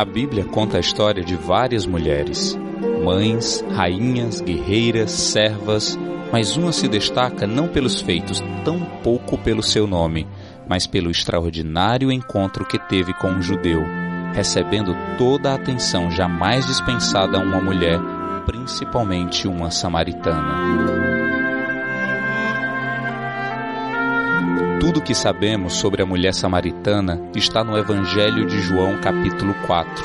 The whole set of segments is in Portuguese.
A Bíblia conta a história de várias mulheres, mães, rainhas, guerreiras, servas, mas uma se destaca não pelos feitos, tão pouco pelo seu nome, mas pelo extraordinário encontro que teve com um judeu, recebendo toda a atenção jamais dispensada a uma mulher, principalmente uma samaritana. Tudo o que sabemos sobre a mulher samaritana está no Evangelho de João, capítulo 4.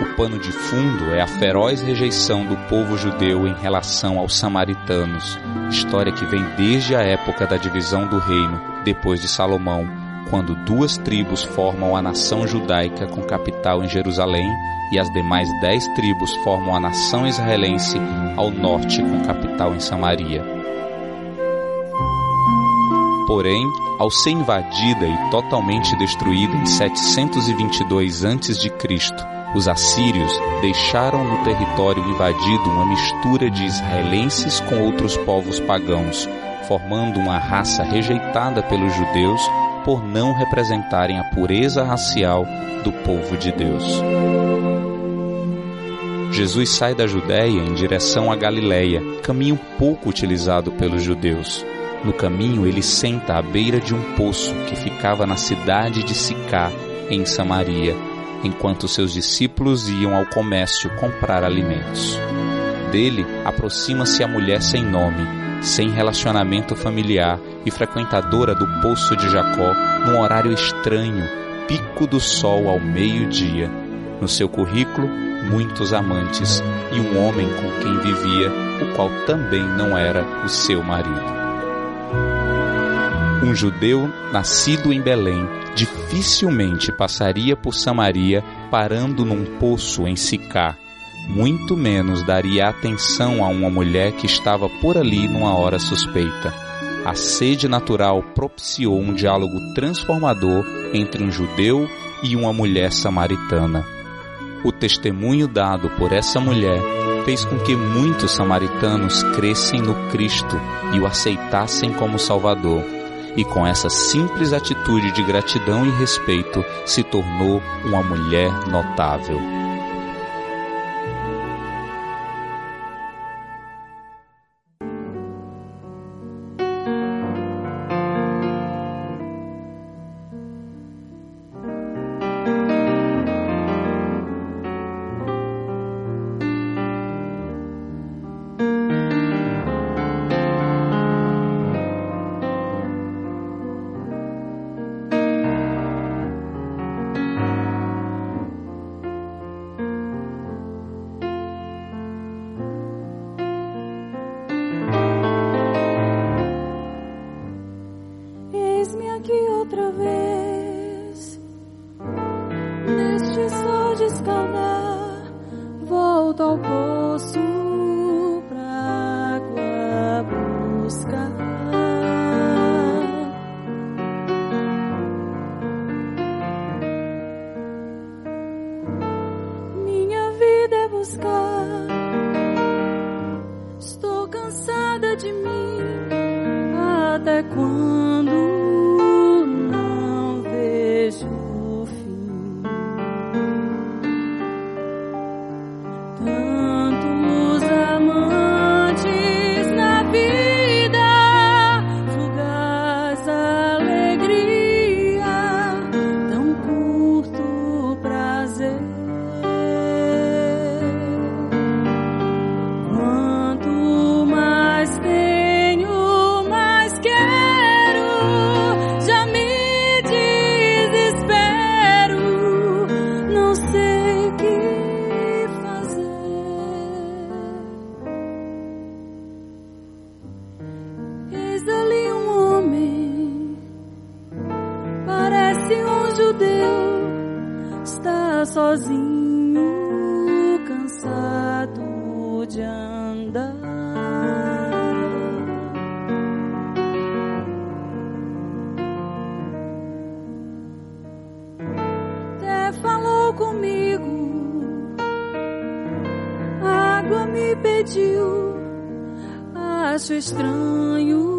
O pano de fundo é a feroz rejeição do povo judeu em relação aos samaritanos, história que vem desde a época da divisão do reino, depois de Salomão, quando duas tribos formam a nação judaica com capital em Jerusalém e as demais dez tribos formam a nação israelense ao norte com capital em Samaria. Porém, ao ser invadida e totalmente destruída em 722 a.C., os assírios deixaram no território invadido uma mistura de israelenses com outros povos pagãos, formando uma raça rejeitada pelos judeus por não representarem a pureza racial do povo de Deus. Jesus sai da Judéia em direção à Galiléia, caminho pouco utilizado pelos judeus. No caminho, ele senta à beira de um poço que ficava na cidade de Sicá, em Samaria, enquanto seus discípulos iam ao comércio comprar alimentos. Dele aproxima-se a mulher sem nome, sem relacionamento familiar e frequentadora do poço de Jacó num horário estranho, pico do sol ao meio-dia. No seu currículo, muitos amantes e um homem com quem vivia, o qual também não era o seu marido. Um judeu nascido em Belém dificilmente passaria por Samaria parando num poço em Sicá. Muito menos daria atenção a uma mulher que estava por ali numa hora suspeita. A sede natural propiciou um diálogo transformador entre um judeu e uma mulher samaritana. O testemunho dado por essa mulher fez com que muitos samaritanos crescem no Cristo e o aceitassem como Salvador e com essa simples atitude de gratidão e respeito se tornou uma mulher notável. comigo. A água me pediu, acho estranho.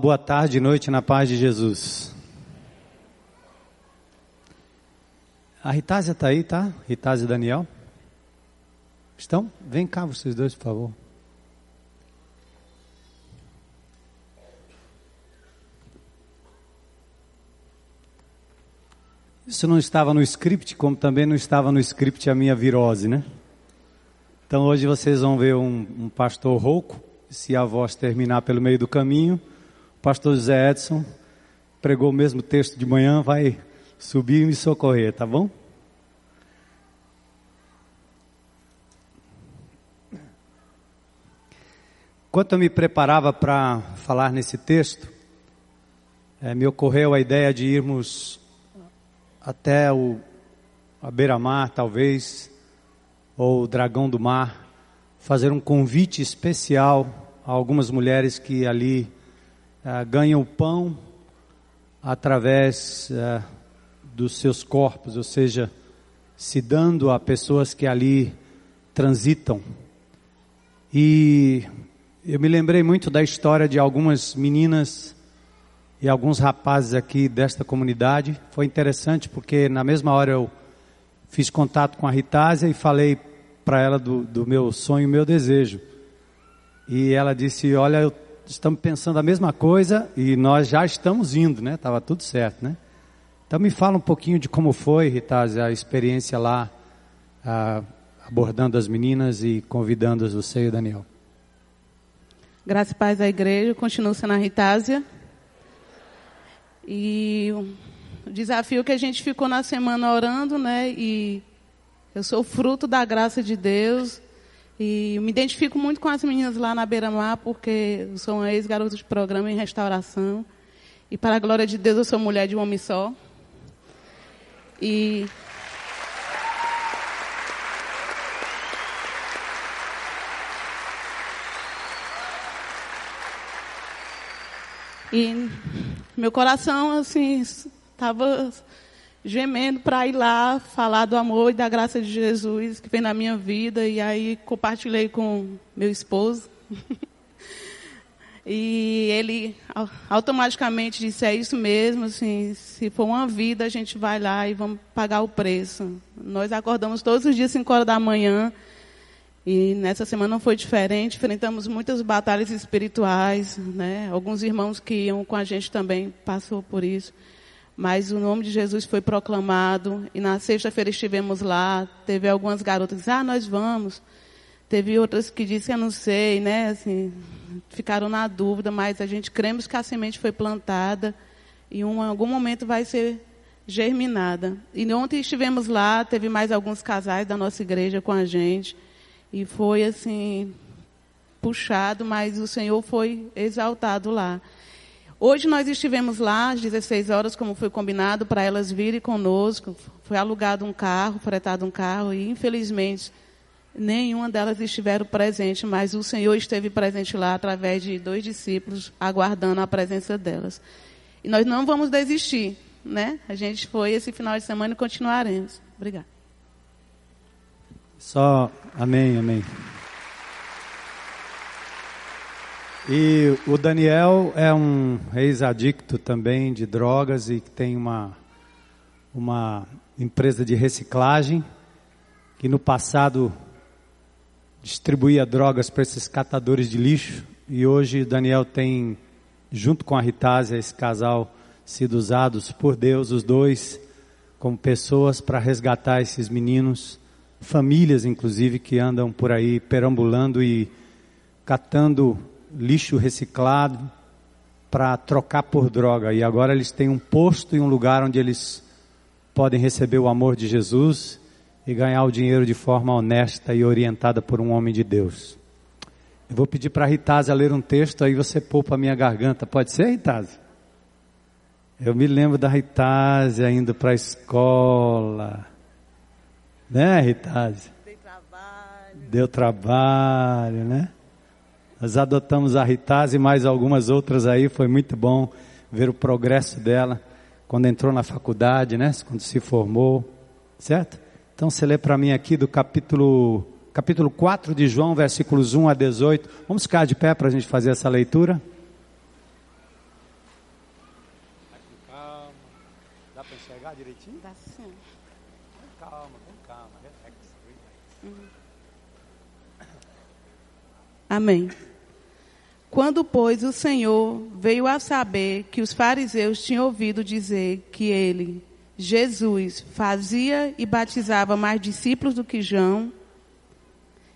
Boa tarde e noite na paz de Jesus. A Ritásia está aí, tá? Ritásia e Daniel? Estão? Vem cá vocês dois, por favor. Isso não estava no script, como também não estava no script a minha virose, né? Então hoje vocês vão ver um, um pastor rouco, se a voz terminar pelo meio do caminho. Pastor José Edson pregou o mesmo texto de manhã, vai subir e me socorrer, tá bom? Enquanto eu me preparava para falar nesse texto, é, me ocorreu a ideia de irmos até o, a beira-mar, talvez, ou o dragão do mar, fazer um convite especial a algumas mulheres que ali é, ganham pão através é, dos seus corpos, ou seja, se dando a pessoas que ali transitam. E eu me lembrei muito da história de algumas meninas e alguns rapazes aqui desta comunidade. Foi interessante porque na mesma hora eu fiz contato com a Ritásia e falei para ela do, do, meu sonho, meu desejo. E ela disse: Olha, eu, estamos pensando a mesma coisa e nós já estamos indo, né? Tava tudo certo, né? Então me fala um pouquinho de como foi, Ritásia, a experiência lá, ah, abordando as meninas e convidando-as você e o Daniel. Graça e paz à igreja, continuo sendo a Ritásia. E o desafio que a gente ficou na semana orando, né? E eu sou fruto da graça de Deus. E me identifico muito com as meninas lá na beira-mar, porque eu sou uma ex-garota de programa em restauração. E para a glória de Deus, eu sou mulher de um homem só. E E meu coração, assim, estava gemendo para ir lá falar do amor e da graça de Jesus que vem na minha vida. E aí compartilhei com meu esposo. e ele automaticamente disse: É isso mesmo, assim, se for uma vida, a gente vai lá e vamos pagar o preço. Nós acordamos todos os dias, 5 horas da manhã. E nessa semana não foi diferente, enfrentamos muitas batalhas espirituais, né? Alguns irmãos que iam com a gente também passou por isso. Mas o nome de Jesus foi proclamado e na sexta-feira estivemos lá, teve algumas garotas que disseram, ah, nós vamos. Teve outras que disseram, eu não sei, né? Assim, ficaram na dúvida, mas a gente cremos que a semente foi plantada e em algum momento vai ser germinada. E ontem estivemos lá, teve mais alguns casais da nossa igreja com a gente. E foi assim, puxado, mas o Senhor foi exaltado lá. Hoje nós estivemos lá às 16 horas, como foi combinado, para elas virem conosco. Foi alugado um carro, fretado um carro, e infelizmente nenhuma delas estiveram presente, mas o Senhor esteve presente lá através de dois discípulos, aguardando a presença delas. E nós não vamos desistir, né? A gente foi esse final de semana e continuaremos. Obrigada. Só amém, amém. E o Daniel é um ex-adicto também de drogas e tem uma, uma empresa de reciclagem que no passado distribuía drogas para esses catadores de lixo. E hoje o Daniel tem, junto com a Ritásia, esse casal, sido usados por Deus, os dois, como pessoas para resgatar esses meninos. Famílias, inclusive, que andam por aí perambulando e catando lixo reciclado para trocar por droga. E agora eles têm um posto e um lugar onde eles podem receber o amor de Jesus e ganhar o dinheiro de forma honesta e orientada por um homem de Deus. Eu vou pedir para a Ritase ler um texto, aí você poupa a minha garganta. Pode ser, Ritase? Eu me lembro da Ritase indo para a escola né, Ritase? Deu trabalho. Deu trabalho, né? Nós adotamos a Ritaz e mais algumas outras aí, foi muito bom ver o progresso dela quando entrou na faculdade, né? Quando se formou, certo? Então você lê para mim aqui do capítulo capítulo 4 de João, versículos 1 a 18. Vamos ficar de pé para a gente fazer essa leitura? Amém. Quando, pois, o Senhor veio a saber que os fariseus tinham ouvido dizer que ele, Jesus, fazia e batizava mais discípulos do que João,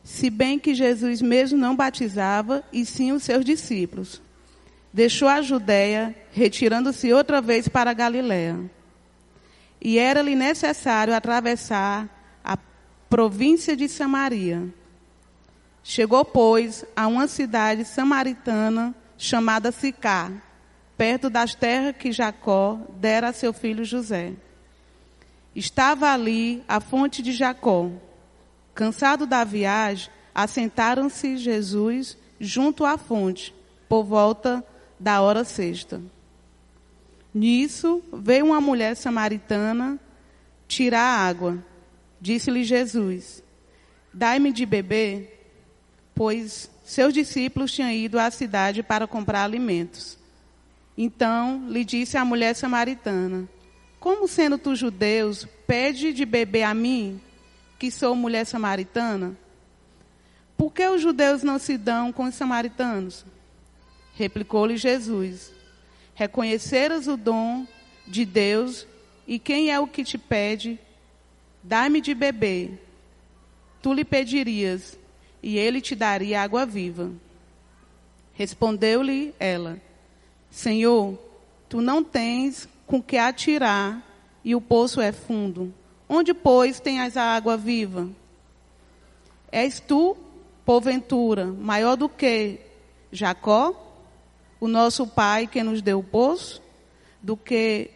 se bem que Jesus mesmo não batizava, e sim os seus discípulos. Deixou a Judéia, retirando-se outra vez para a Galiléia. E era-lhe necessário atravessar a província de Samaria. Chegou, pois, a uma cidade samaritana chamada Sicá, perto das terras que Jacó dera a seu filho José. Estava ali a fonte de Jacó. Cansado da viagem, assentaram-se Jesus junto à fonte, por volta da hora sexta. Nisso veio uma mulher samaritana tirar água. Disse-lhe Jesus: Dai-me de beber pois seus discípulos tinham ido à cidade para comprar alimentos. Então lhe disse a mulher samaritana: Como sendo tu judeus, pede de beber a mim, que sou mulher samaritana? Por que os judeus não se dão com os samaritanos? Replicou-lhe Jesus: Reconheceras o dom de Deus e quem é o que te pede? Dá-me de beber. Tu lhe pedirias e ele te daria água viva. Respondeu-lhe ela: Senhor, tu não tens com que atirar e o poço é fundo. Onde, pois, tens a água viva? És tu, porventura, maior do que Jacó, o nosso pai que nos deu o poço, do que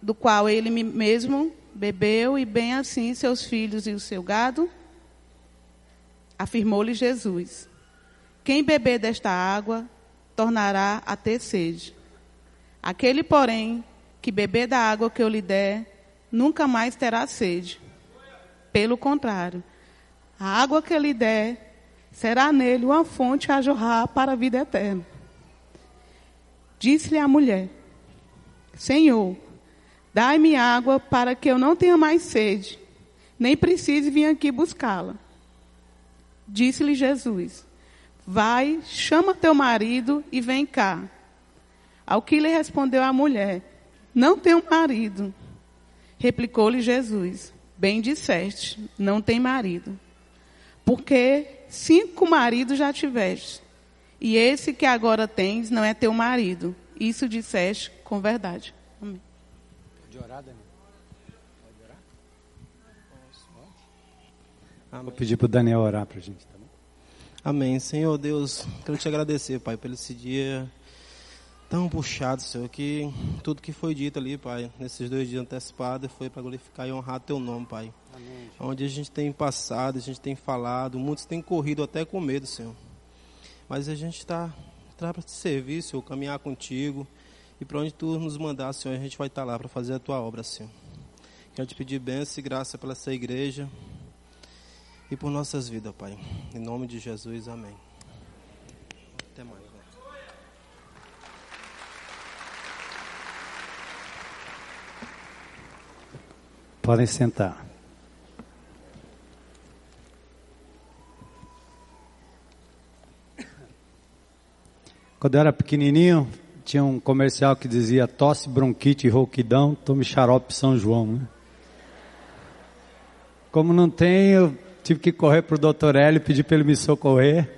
do qual ele mesmo bebeu e bem assim seus filhos e o seu gado? Afirmou-lhe Jesus: Quem beber desta água tornará a ter sede. Aquele, porém, que beber da água que eu lhe der, nunca mais terá sede. Pelo contrário, a água que eu lhe der será nele uma fonte a jorrar para a vida eterna. Disse-lhe a mulher: Senhor, dai-me água para que eu não tenha mais sede, nem precise vir aqui buscá-la. Disse-lhe Jesus: Vai, chama teu marido e vem cá. Ao que lhe respondeu a mulher: Não tenho marido. Replicou-lhe Jesus: Bem disseste, não tem marido. Porque cinco maridos já tiveste, e esse que agora tens não é teu marido. Isso disseste com verdade. Amém. Pode orar, Daniel? Amém. Vou pedir para o Daniel orar para a gente. Tá bom? Amém. Senhor Deus, quero te agradecer, Pai, pelo esse dia tão puxado, Senhor, que tudo que foi dito ali, Pai, nesses dois dias antecipados, foi para glorificar e honrar Teu nome, Pai. Amém. Onde a gente tem passado, a gente tem falado, muitos têm corrido até com medo, Senhor. Mas a gente está tá para te servir, Senhor, caminhar contigo. E para onde Tu nos mandar, Senhor, a gente vai estar tá lá para fazer a Tua obra, Senhor. Quero te pedir bênção e graça pela essa igreja e por nossas vidas, Pai. Em nome de Jesus, amém. Até mais. Né? Podem sentar. Quando eu era pequenininho, tinha um comercial que dizia tosse, bronquite rouquidão, tome xarope São João. Né? Como não tenho, tive que correr para o doutor Hélio, pedir para ele me socorrer,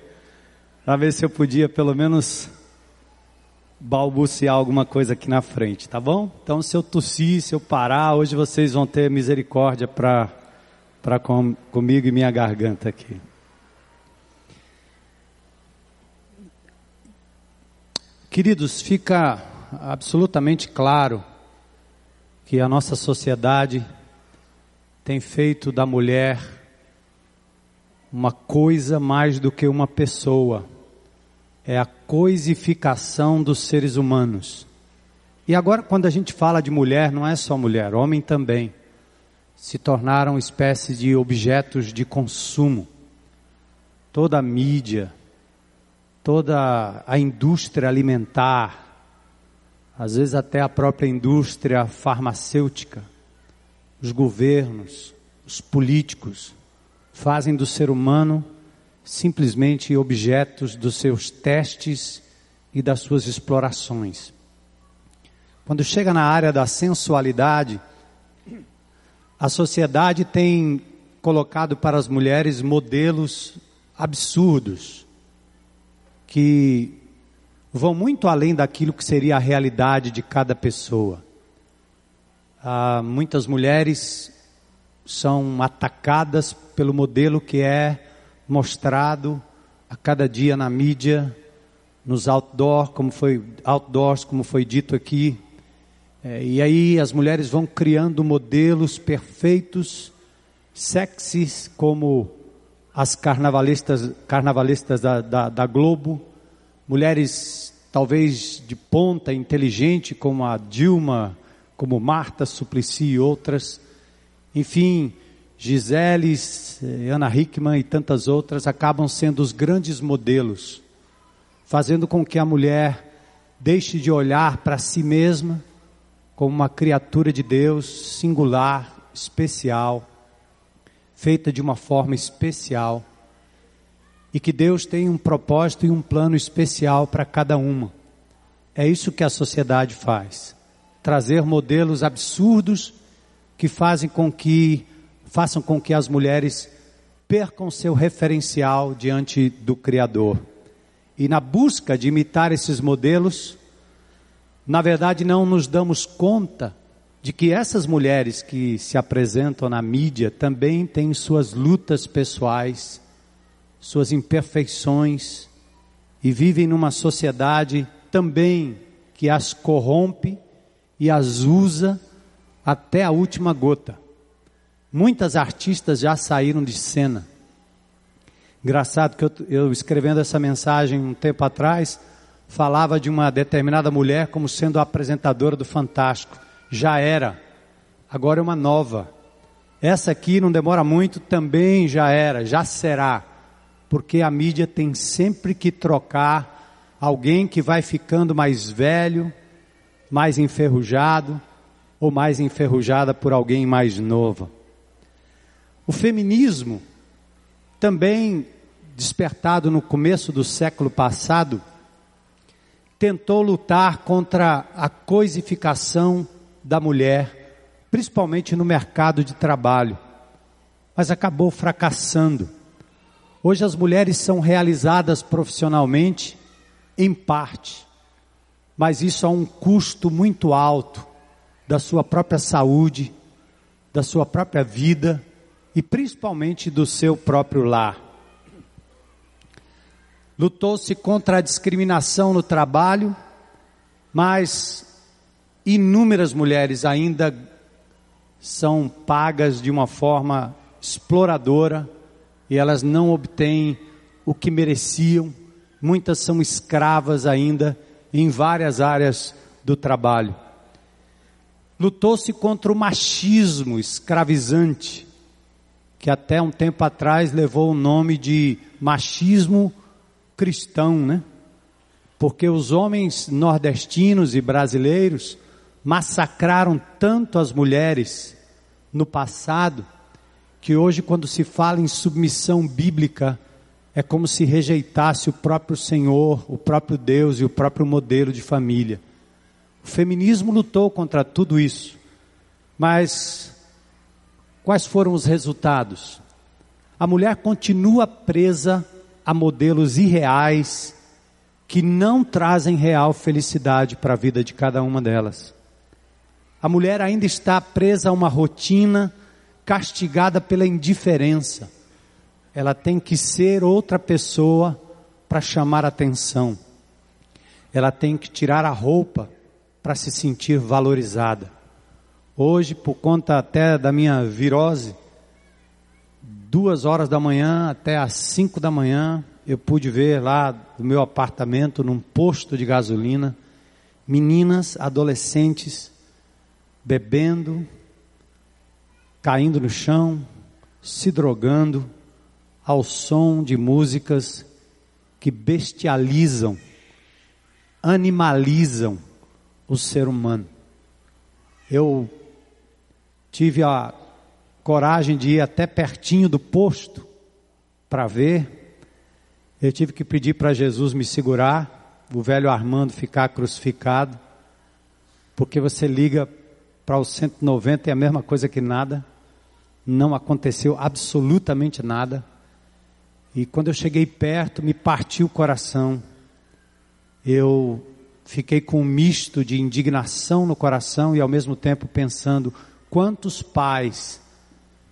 para ver se eu podia pelo menos balbuciar alguma coisa aqui na frente, tá bom? Então, se eu tossir, se eu parar, hoje vocês vão ter misericórdia para com, comigo e minha garganta aqui. Queridos, fica absolutamente claro que a nossa sociedade tem feito da mulher uma coisa mais do que uma pessoa. É a coisificação dos seres humanos. E agora, quando a gente fala de mulher, não é só mulher, homem também. Se tornaram espécies de objetos de consumo. Toda a mídia, toda a indústria alimentar, às vezes até a própria indústria farmacêutica, os governos, os políticos fazem do ser humano simplesmente objetos dos seus testes e das suas explorações. Quando chega na área da sensualidade, a sociedade tem colocado para as mulheres modelos absurdos que vão muito além daquilo que seria a realidade de cada pessoa. Ah, muitas mulheres são atacadas pelo modelo que é mostrado a cada dia na mídia, nos outdoor, como foi outdoors, como foi dito aqui. É, e aí as mulheres vão criando modelos perfeitos, sexys, como as carnavalistas, carnavalistas da, da, da Globo, mulheres talvez de ponta, inteligente, como a Dilma, como Marta Suplicy e outras. Enfim, Gisele, Ana Hickman e tantas outras acabam sendo os grandes modelos, fazendo com que a mulher deixe de olhar para si mesma como uma criatura de Deus singular, especial, feita de uma forma especial, e que Deus tem um propósito e um plano especial para cada uma. É isso que a sociedade faz. Trazer modelos absurdos que fazem com que façam com que as mulheres percam seu referencial diante do Criador. E na busca de imitar esses modelos, na verdade não nos damos conta de que essas mulheres que se apresentam na mídia também têm suas lutas pessoais, suas imperfeições e vivem numa sociedade também que as corrompe e as usa até a última gota. Muitas artistas já saíram de cena. Engraçado que eu, eu escrevendo essa mensagem um tempo atrás, falava de uma determinada mulher como sendo a apresentadora do Fantástico. Já era. Agora é uma nova. Essa aqui não demora muito, também já era, já será. Porque a mídia tem sempre que trocar alguém que vai ficando mais velho, mais enferrujado, ou mais enferrujada por alguém mais novo. O feminismo, também despertado no começo do século passado, tentou lutar contra a coisificação da mulher, principalmente no mercado de trabalho, mas acabou fracassando. Hoje as mulheres são realizadas profissionalmente, em parte, mas isso a um custo muito alto da sua própria saúde, da sua própria vida e principalmente do seu próprio lar. Lutou-se contra a discriminação no trabalho, mas inúmeras mulheres ainda são pagas de uma forma exploradora e elas não obtêm o que mereciam. Muitas são escravas ainda em várias áreas do trabalho. Lutou-se contra o machismo escravizante, que até um tempo atrás levou o nome de machismo cristão, né? Porque os homens nordestinos e brasileiros massacraram tanto as mulheres no passado, que hoje, quando se fala em submissão bíblica, é como se rejeitasse o próprio Senhor, o próprio Deus e o próprio modelo de família. O feminismo lutou contra tudo isso. Mas quais foram os resultados? A mulher continua presa a modelos irreais que não trazem real felicidade para a vida de cada uma delas. A mulher ainda está presa a uma rotina castigada pela indiferença. Ela tem que ser outra pessoa para chamar atenção. Ela tem que tirar a roupa para se sentir valorizada. Hoje, por conta até da minha virose, duas horas da manhã até às cinco da manhã, eu pude ver lá no meu apartamento, num posto de gasolina, meninas, adolescentes, bebendo, caindo no chão, se drogando, ao som de músicas que bestializam, animalizam o ser humano. Eu tive a coragem de ir até pertinho do posto para ver. Eu tive que pedir para Jesus me segurar, o velho Armando ficar crucificado, porque você liga para o 190 é a mesma coisa que nada, não aconteceu absolutamente nada. E quando eu cheguei perto, me partiu o coração. Eu fiquei com um misto de indignação no coração e ao mesmo tempo pensando quantos pais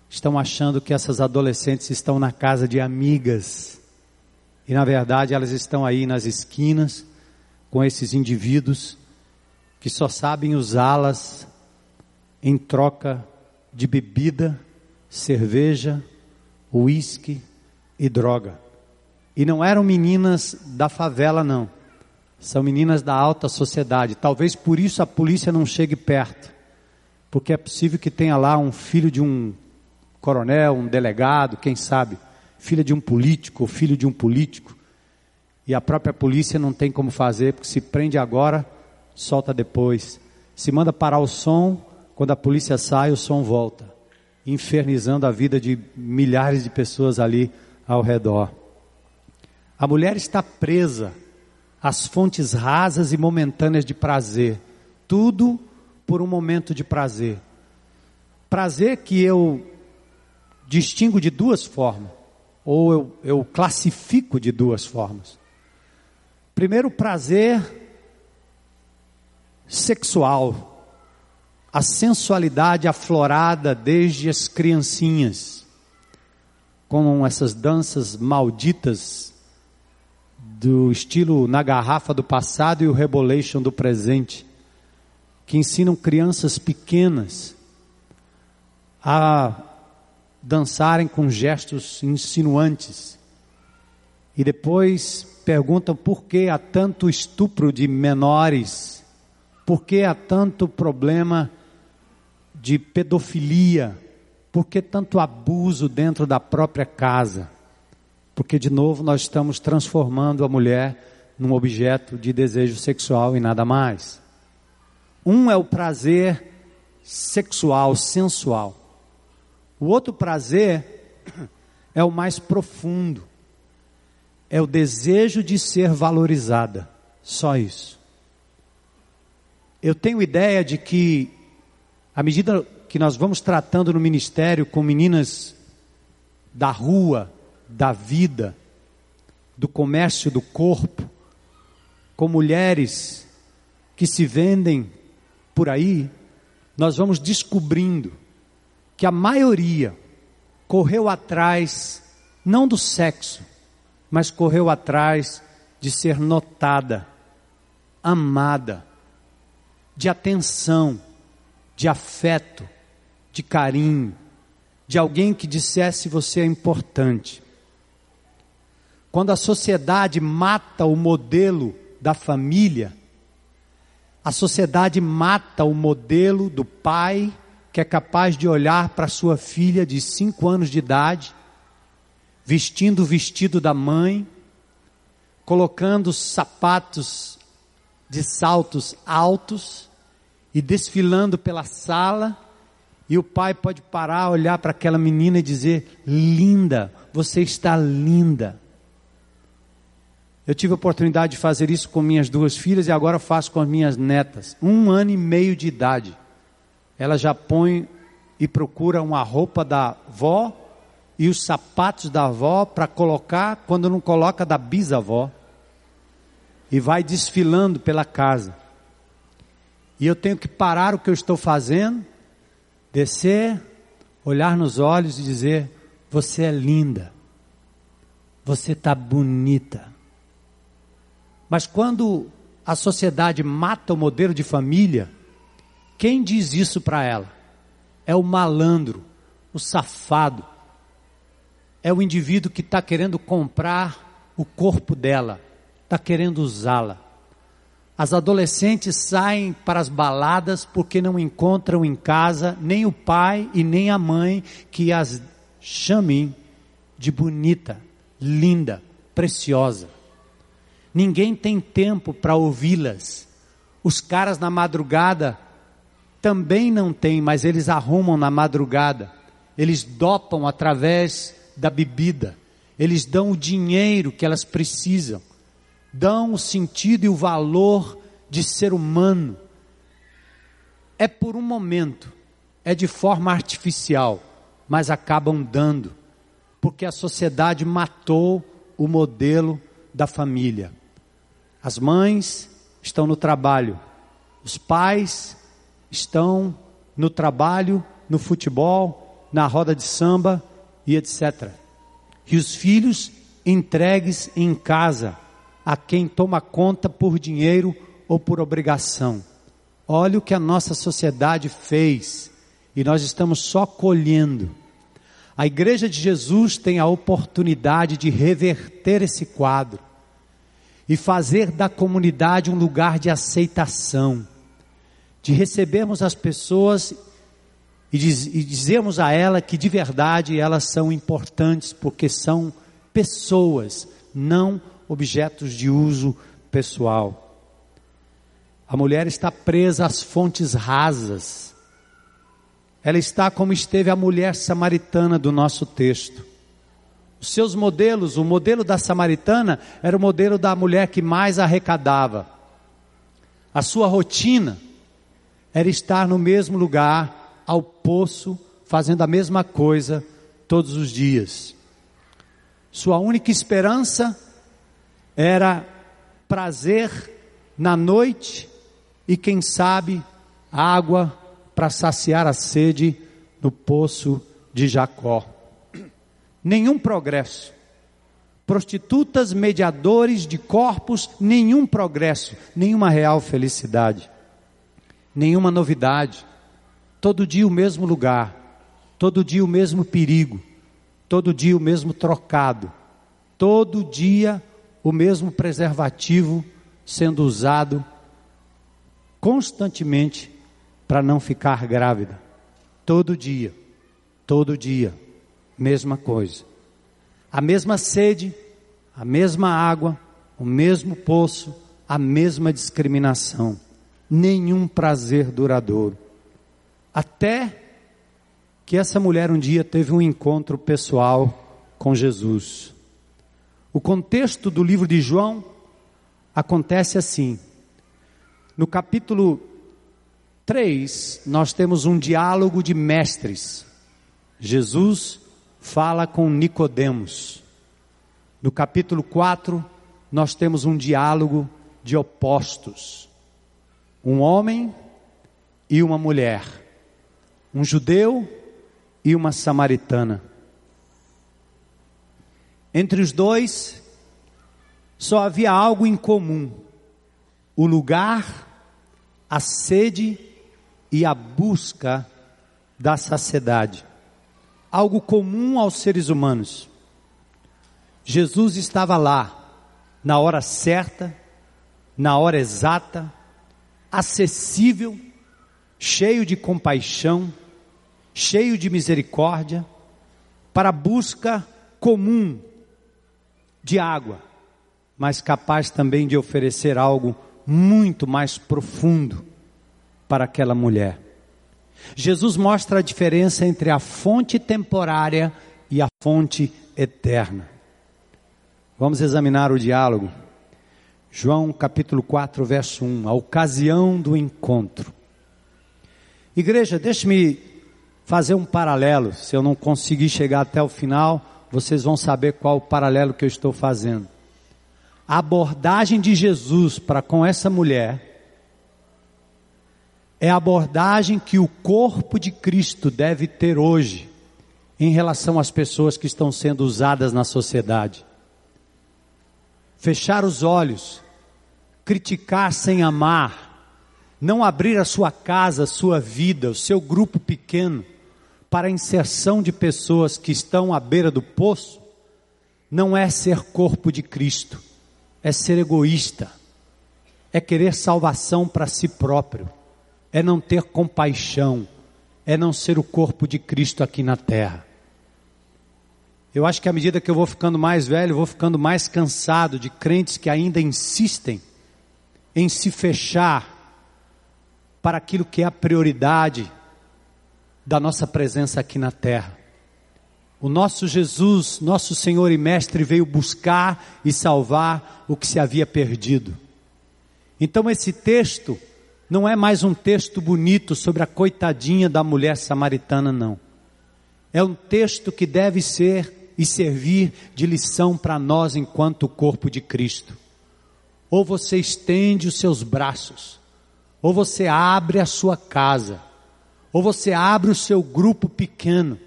estão achando que essas adolescentes estão na casa de amigas e na verdade elas estão aí nas esquinas com esses indivíduos que só sabem usá-las em troca de bebida, cerveja, uísque e droga. E não eram meninas da favela não. São meninas da alta sociedade. Talvez por isso a polícia não chegue perto. Porque é possível que tenha lá um filho de um coronel, um delegado, quem sabe, filha de um político ou filho de um político. E a própria polícia não tem como fazer, porque se prende agora, solta depois. Se manda parar o som, quando a polícia sai, o som volta, infernizando a vida de milhares de pessoas ali ao redor. A mulher está presa as fontes rasas e momentâneas de prazer. Tudo por um momento de prazer. Prazer que eu distingo de duas formas, ou eu, eu classifico de duas formas. Primeiro, prazer sexual, a sensualidade aflorada desde as criancinhas, com essas danças malditas do estilo na garrafa do passado e o Rebolation do presente, que ensinam crianças pequenas a dançarem com gestos insinuantes e depois perguntam por que há tanto estupro de menores, por que há tanto problema de pedofilia, por que tanto abuso dentro da própria casa. Porque, de novo, nós estamos transformando a mulher num objeto de desejo sexual e nada mais. Um é o prazer sexual, sensual. O outro prazer é o mais profundo. É o desejo de ser valorizada. Só isso. Eu tenho ideia de que, à medida que nós vamos tratando no ministério com meninas da rua, da vida, do comércio do corpo, com mulheres que se vendem por aí, nós vamos descobrindo que a maioria correu atrás não do sexo, mas correu atrás de ser notada, amada, de atenção, de afeto, de carinho, de alguém que dissesse você é importante. Quando a sociedade mata o modelo da família, a sociedade mata o modelo do pai que é capaz de olhar para sua filha de cinco anos de idade, vestindo o vestido da mãe, colocando sapatos de saltos altos e desfilando pela sala, e o pai pode parar, olhar para aquela menina e dizer: Linda, você está linda. Eu tive a oportunidade de fazer isso com minhas duas filhas e agora faço com as minhas netas. Um ano e meio de idade. Ela já põe e procura uma roupa da avó e os sapatos da avó para colocar quando não coloca da bisavó. E vai desfilando pela casa. E eu tenho que parar o que eu estou fazendo, descer, olhar nos olhos e dizer: Você é linda. Você está bonita. Mas quando a sociedade mata o modelo de família, quem diz isso para ela? É o malandro, o safado, é o indivíduo que está querendo comprar o corpo dela, está querendo usá-la. As adolescentes saem para as baladas porque não encontram em casa nem o pai e nem a mãe que as chamem de bonita, linda, preciosa. Ninguém tem tempo para ouvi-las. Os caras na madrugada também não têm, mas eles arrumam na madrugada. Eles dopam através da bebida. Eles dão o dinheiro que elas precisam. Dão o sentido e o valor de ser humano. É por um momento, é de forma artificial, mas acabam dando, porque a sociedade matou o modelo da família. As mães estão no trabalho, os pais estão no trabalho, no futebol, na roda de samba e etc. E os filhos entregues em casa a quem toma conta por dinheiro ou por obrigação. Olha o que a nossa sociedade fez e nós estamos só colhendo. A Igreja de Jesus tem a oportunidade de reverter esse quadro e fazer da comunidade um lugar de aceitação de recebermos as pessoas e, diz, e dizermos a ela que de verdade elas são importantes porque são pessoas, não objetos de uso pessoal. A mulher está presa às fontes rasas. Ela está como esteve a mulher samaritana do nosso texto. Os seus modelos, o modelo da samaritana era o modelo da mulher que mais arrecadava. A sua rotina era estar no mesmo lugar, ao poço, fazendo a mesma coisa todos os dias. Sua única esperança era prazer na noite e, quem sabe, água para saciar a sede no poço de Jacó. Nenhum progresso. Prostitutas, mediadores de corpos, nenhum progresso, nenhuma real felicidade nenhuma novidade. Todo dia o mesmo lugar, todo dia o mesmo perigo, todo dia o mesmo trocado, todo dia o mesmo preservativo sendo usado constantemente para não ficar grávida. Todo dia, todo dia, mesma coisa. A mesma sede, a mesma água, o mesmo poço, a mesma discriminação nenhum prazer duradouro. Até que essa mulher um dia teve um encontro pessoal com Jesus. O contexto do livro de João acontece assim. No capítulo 3, nós temos um diálogo de mestres. Jesus fala com Nicodemos. No capítulo 4, nós temos um diálogo de opostos um homem e uma mulher, um judeu e uma samaritana. Entre os dois, só havia algo em comum: o lugar, a sede e a busca da saciedade. Algo comum aos seres humanos. Jesus estava lá, na hora certa, na hora exata, acessível, cheio de compaixão, cheio de misericórdia, para a busca comum de água, mas capaz também de oferecer algo muito mais profundo para aquela mulher. Jesus mostra a diferença entre a fonte temporária e a fonte eterna. Vamos examinar o diálogo. João capítulo 4, verso 1, a ocasião do encontro. Igreja, deixe-me fazer um paralelo. Se eu não conseguir chegar até o final, vocês vão saber qual o paralelo que eu estou fazendo. A abordagem de Jesus para com essa mulher é a abordagem que o corpo de Cristo deve ter hoje em relação às pessoas que estão sendo usadas na sociedade. Fechar os olhos criticar sem amar, não abrir a sua casa, sua vida, o seu grupo pequeno para a inserção de pessoas que estão à beira do poço, não é ser corpo de Cristo, é ser egoísta, é querer salvação para si próprio, é não ter compaixão, é não ser o corpo de Cristo aqui na terra. Eu acho que à medida que eu vou ficando mais velho, eu vou ficando mais cansado de crentes que ainda insistem em se fechar para aquilo que é a prioridade da nossa presença aqui na terra. O nosso Jesus, nosso Senhor e Mestre, veio buscar e salvar o que se havia perdido. Então, esse texto não é mais um texto bonito sobre a coitadinha da mulher samaritana, não. É um texto que deve ser e servir de lição para nós enquanto corpo de Cristo. Ou você estende os seus braços, ou você abre a sua casa, ou você abre o seu grupo pequeno,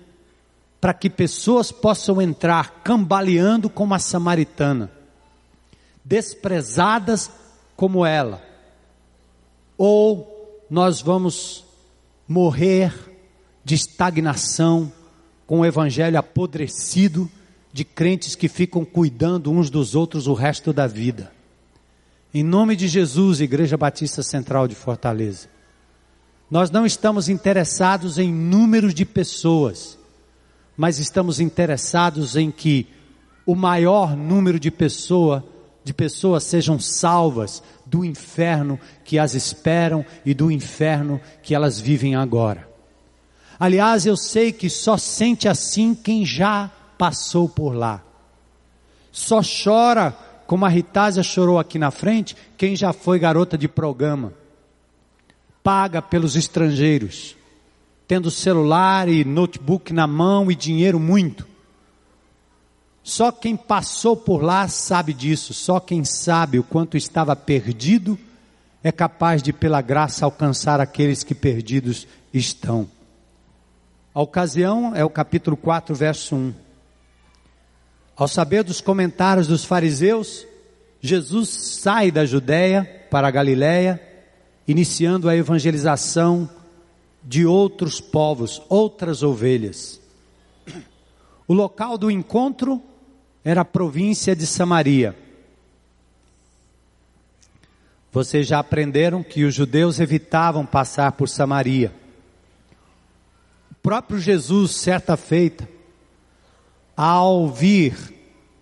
para que pessoas possam entrar cambaleando como a samaritana, desprezadas como ela, ou nós vamos morrer de estagnação com o evangelho apodrecido de crentes que ficam cuidando uns dos outros o resto da vida. Em nome de Jesus, Igreja Batista Central de Fortaleza, nós não estamos interessados em números de pessoas, mas estamos interessados em que o maior número de pessoas de pessoas sejam salvas do inferno que as esperam e do inferno que elas vivem agora. Aliás, eu sei que só sente assim quem já passou por lá. Só chora, como a Ritásia chorou aqui na frente, quem já foi garota de programa. Paga pelos estrangeiros, tendo celular e notebook na mão e dinheiro muito. Só quem passou por lá sabe disso, só quem sabe o quanto estava perdido é capaz de, pela graça, alcançar aqueles que perdidos estão. A ocasião é o capítulo 4, verso 1. Ao saber dos comentários dos fariseus, Jesus sai da Judéia para a Galiléia, iniciando a evangelização de outros povos, outras ovelhas. O local do encontro era a província de Samaria. Vocês já aprenderam que os judeus evitavam passar por Samaria. O próprio Jesus, certa feita, ao vir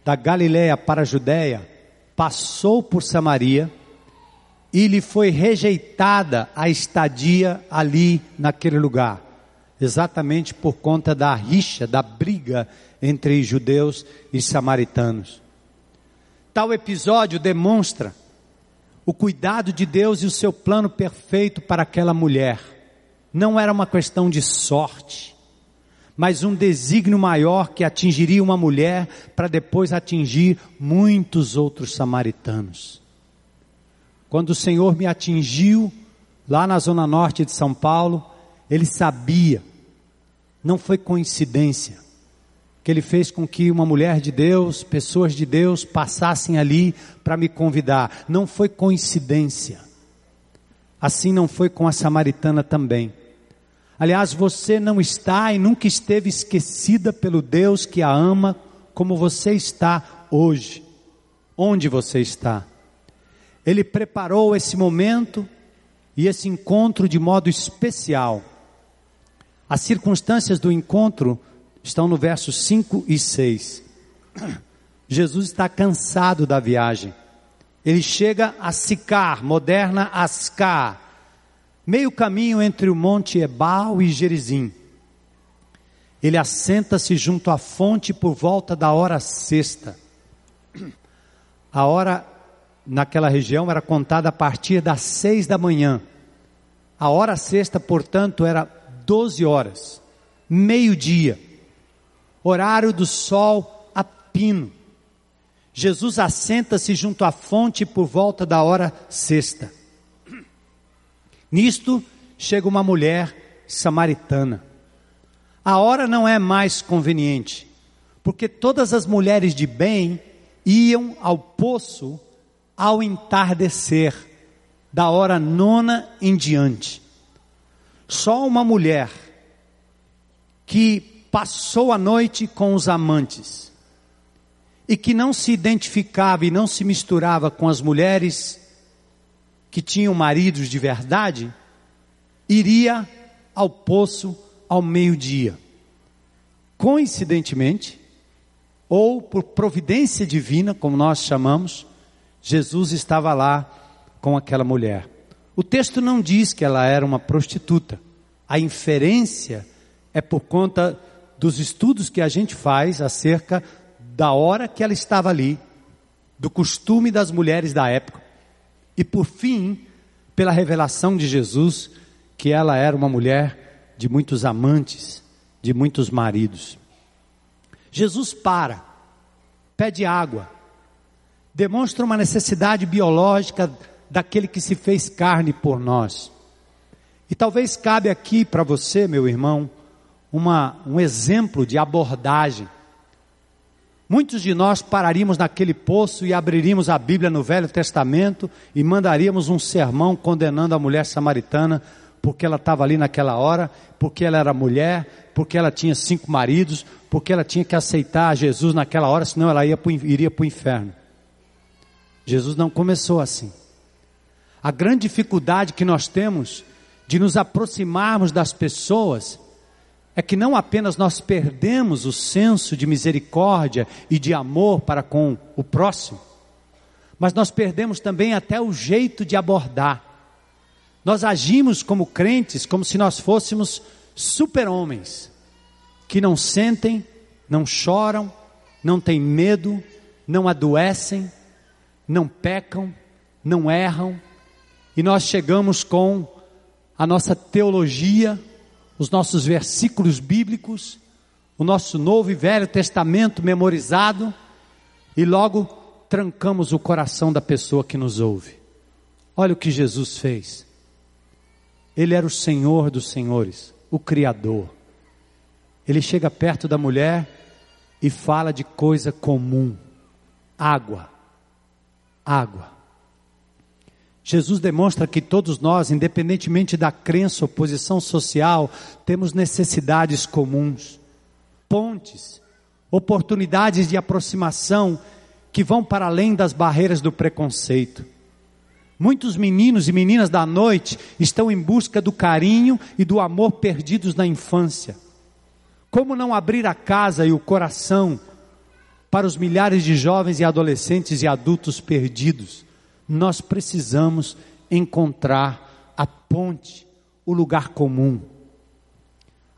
da Galiléia para a Judéia, passou por Samaria e lhe foi rejeitada a estadia ali naquele lugar, exatamente por conta da rixa, da briga entre judeus e samaritanos. Tal episódio demonstra o cuidado de Deus e o seu plano perfeito para aquela mulher. Não era uma questão de sorte, mas um desígnio maior que atingiria uma mulher para depois atingir muitos outros samaritanos. Quando o Senhor me atingiu lá na zona norte de São Paulo, ele sabia, não foi coincidência que ele fez com que uma mulher de Deus, pessoas de Deus passassem ali para me convidar. Não foi coincidência. Assim não foi com a samaritana também. Aliás, você não está e nunca esteve esquecida pelo Deus que a ama como você está hoje. Onde você está? Ele preparou esse momento e esse encontro de modo especial. As circunstâncias do encontro estão no verso 5 e 6. Jesus está cansado da viagem. Ele chega a Sicar, moderna Ascar, meio caminho entre o monte Ebal e Gerizim. Ele assenta-se junto à fonte por volta da hora sexta. A hora naquela região era contada a partir das seis da manhã. A hora sexta, portanto, era doze horas, meio-dia horário do sol a pino. Jesus assenta-se junto à fonte por volta da hora sexta. Nisto chega uma mulher samaritana. A hora não é mais conveniente, porque todas as mulheres de bem iam ao poço ao entardecer, da hora nona em diante. Só uma mulher que passou a noite com os amantes e que não se identificava e não se misturava com as mulheres que tinham maridos de verdade, iria ao poço ao meio-dia. Coincidentemente, ou por providência divina, como nós chamamos, Jesus estava lá com aquela mulher. O texto não diz que ela era uma prostituta. A inferência é por conta dos estudos que a gente faz acerca da hora que ela estava ali, do costume das mulheres da época, e por fim, pela revelação de Jesus, que ela era uma mulher de muitos amantes, de muitos maridos. Jesus para, pede água, demonstra uma necessidade biológica daquele que se fez carne por nós. E talvez cabe aqui para você, meu irmão, uma, um exemplo de abordagem. Muitos de nós pararíamos naquele poço e abriríamos a Bíblia no Velho Testamento e mandaríamos um sermão condenando a mulher samaritana porque ela estava ali naquela hora, porque ela era mulher, porque ela tinha cinco maridos, porque ela tinha que aceitar Jesus naquela hora, senão ela ia pro, iria para o inferno. Jesus não começou assim. A grande dificuldade que nós temos de nos aproximarmos das pessoas é que não apenas nós perdemos o senso de misericórdia e de amor para com o próximo, mas nós perdemos também até o jeito de abordar. Nós agimos como crentes como se nós fôssemos super-homens, que não sentem, não choram, não têm medo, não adoecem, não pecam, não erram, e nós chegamos com a nossa teologia, os nossos versículos bíblicos, o nosso Novo e Velho Testamento memorizado, e logo trancamos o coração da pessoa que nos ouve. Olha o que Jesus fez. Ele era o Senhor dos senhores, o Criador. Ele chega perto da mulher e fala de coisa comum: água. Água. Jesus demonstra que todos nós, independentemente da crença ou posição social, temos necessidades comuns, pontes, oportunidades de aproximação que vão para além das barreiras do preconceito. Muitos meninos e meninas da noite estão em busca do carinho e do amor perdidos na infância. Como não abrir a casa e o coração para os milhares de jovens e adolescentes e adultos perdidos? Nós precisamos encontrar a ponte, o lugar comum.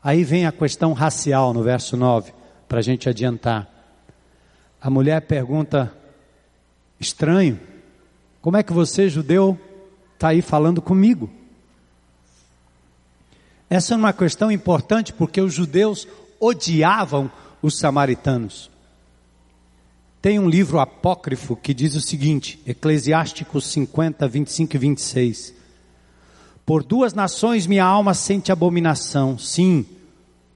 Aí vem a questão racial no verso 9, para a gente adiantar. A mulher pergunta: estranho, como é que você, judeu, está aí falando comigo? Essa é uma questão importante porque os judeus odiavam os samaritanos. Tem um livro apócrifo que diz o seguinte, Eclesiásticos 50, 25 e 26. Por duas nações minha alma sente abominação, sim,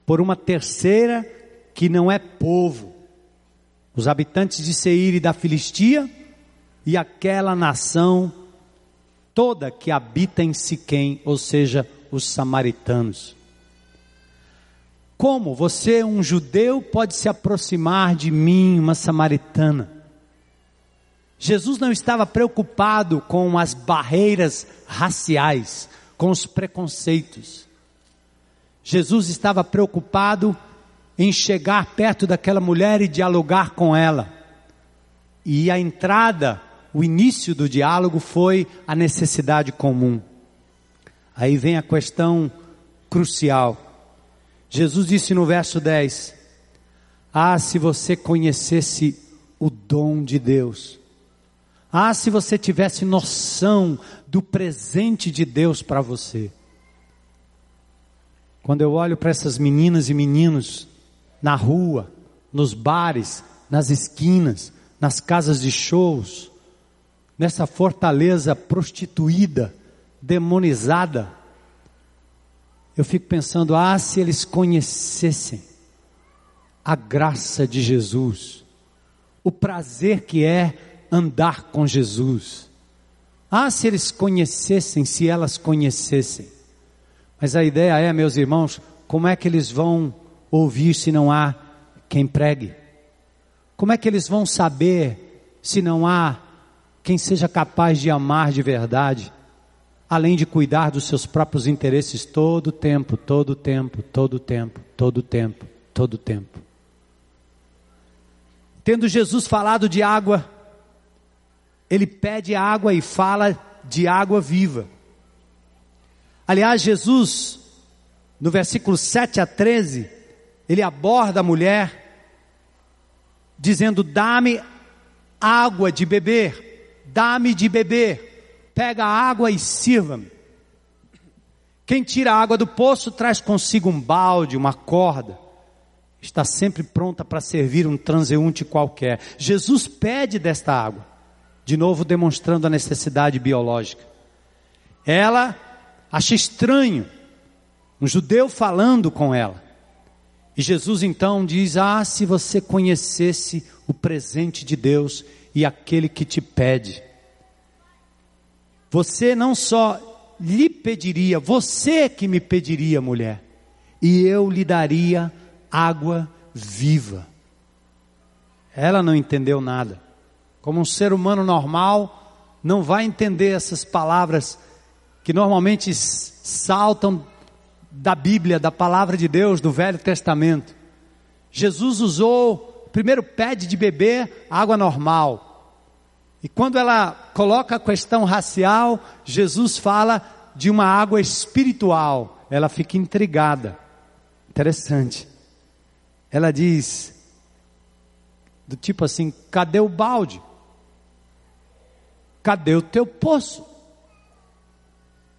por uma terceira que não é povo, os habitantes de Seir e da Filistia, e aquela nação toda que habita em Siquém, ou seja, os samaritanos. Como você, um judeu, pode se aproximar de mim, uma samaritana? Jesus não estava preocupado com as barreiras raciais, com os preconceitos. Jesus estava preocupado em chegar perto daquela mulher e dialogar com ela. E a entrada, o início do diálogo foi a necessidade comum. Aí vem a questão crucial. Jesus disse no verso 10: Ah, se você conhecesse o dom de Deus. Ah, se você tivesse noção do presente de Deus para você. Quando eu olho para essas meninas e meninos na rua, nos bares, nas esquinas, nas casas de shows, nessa fortaleza prostituída, demonizada, eu fico pensando, ah, se eles conhecessem a graça de Jesus, o prazer que é andar com Jesus. Ah, se eles conhecessem, se elas conhecessem. Mas a ideia é, meus irmãos, como é que eles vão ouvir se não há quem pregue? Como é que eles vão saber se não há quem seja capaz de amar de verdade? Além de cuidar dos seus próprios interesses todo o tempo, todo o tempo, todo o tempo, todo o tempo, todo o tempo. Tendo Jesus falado de água, ele pede água e fala de água viva. Aliás, Jesus, no versículo 7 a 13, ele aborda a mulher, dizendo: Dá-me água de beber, dá-me de beber, pega a água e sirva-me. Quem tira a água do poço traz consigo um balde, uma corda, está sempre pronta para servir um transeunte qualquer. Jesus pede desta água, de novo demonstrando a necessidade biológica. Ela acha estranho um judeu falando com ela. E Jesus então diz: Ah, se você conhecesse o presente de Deus e aquele que te pede, você não só lhe pediria, você que me pediria, mulher, e eu lhe daria água viva. Ela não entendeu nada. Como um ser humano normal, não vai entender essas palavras que normalmente saltam da Bíblia, da palavra de Deus, do Velho Testamento. Jesus usou, primeiro pede de beber água normal. E quando ela coloca a questão racial, Jesus fala de uma água espiritual. Ela fica intrigada. Interessante. Ela diz, do tipo assim: cadê o balde? Cadê o teu poço?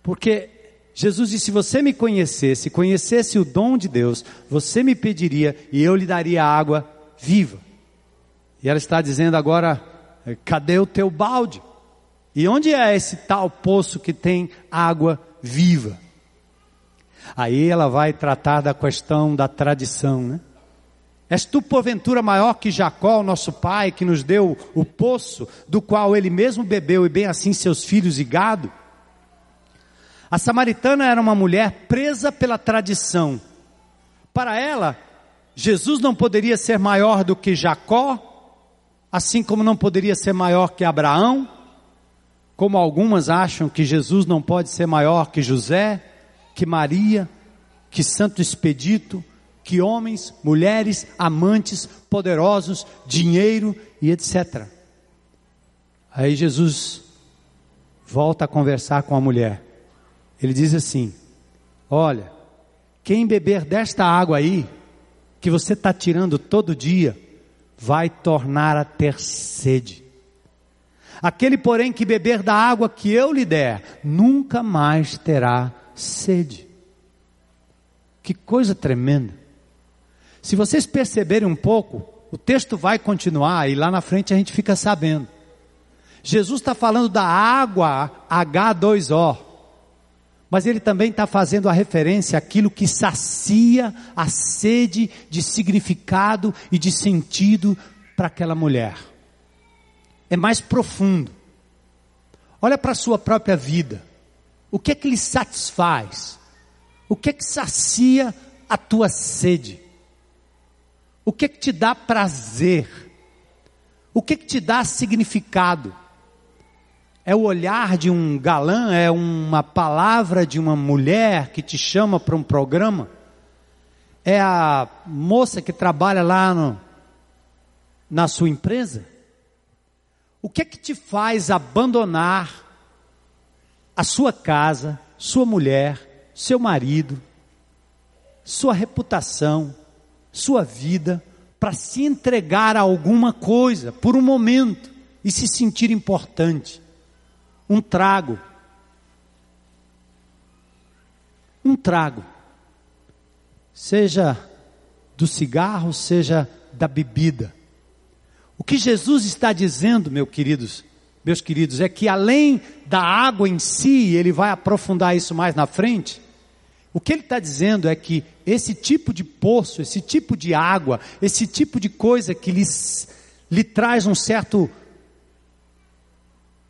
Porque Jesus disse: se você me conhecesse, conhecesse o dom de Deus, você me pediria e eu lhe daria água viva. E ela está dizendo agora Cadê o teu balde? E onde é esse tal poço que tem água viva? Aí ela vai tratar da questão da tradição, né? És tu porventura maior que Jacó, nosso pai, que nos deu o poço, do qual ele mesmo bebeu, e bem assim seus filhos e gado? A samaritana era uma mulher presa pela tradição. Para ela, Jesus não poderia ser maior do que Jacó, assim como não poderia ser maior que Abraão, como algumas acham que Jesus não pode ser maior que José, que Maria, que Santo Expedito, que homens, mulheres, amantes, poderosos, dinheiro e etc. Aí Jesus volta a conversar com a mulher. Ele diz assim: Olha, quem beber desta água aí, que você está tirando todo dia, vai tornar a ter sede. Aquele, porém, que beber da água que eu lhe der, nunca mais terá sede. Que coisa tremenda. Se vocês perceberem um pouco, o texto vai continuar e lá na frente a gente fica sabendo. Jesus está falando da água H2O, mas ele também está fazendo a referência àquilo que sacia a sede de significado e de sentido para aquela mulher. É mais profundo. Olha para a sua própria vida. O que é que lhe satisfaz? O que é que sacia a tua sede? O que é que te dá prazer? O que é que te dá significado? É o olhar de um galã, é uma palavra de uma mulher que te chama para um programa. É a moça que trabalha lá no, na sua empresa. O que é que te faz abandonar a sua casa, sua mulher, seu marido, sua reputação, sua vida, para se entregar a alguma coisa por um momento e se sentir importante? Um trago. Um trago. Seja do cigarro, seja da bebida. O que Jesus está dizendo, meus queridos, meus queridos, é que além da água em si, ele vai aprofundar isso mais na frente. O que ele está dizendo é que esse tipo de poço, esse tipo de água, esse tipo de coisa que lhes, lhe traz um certo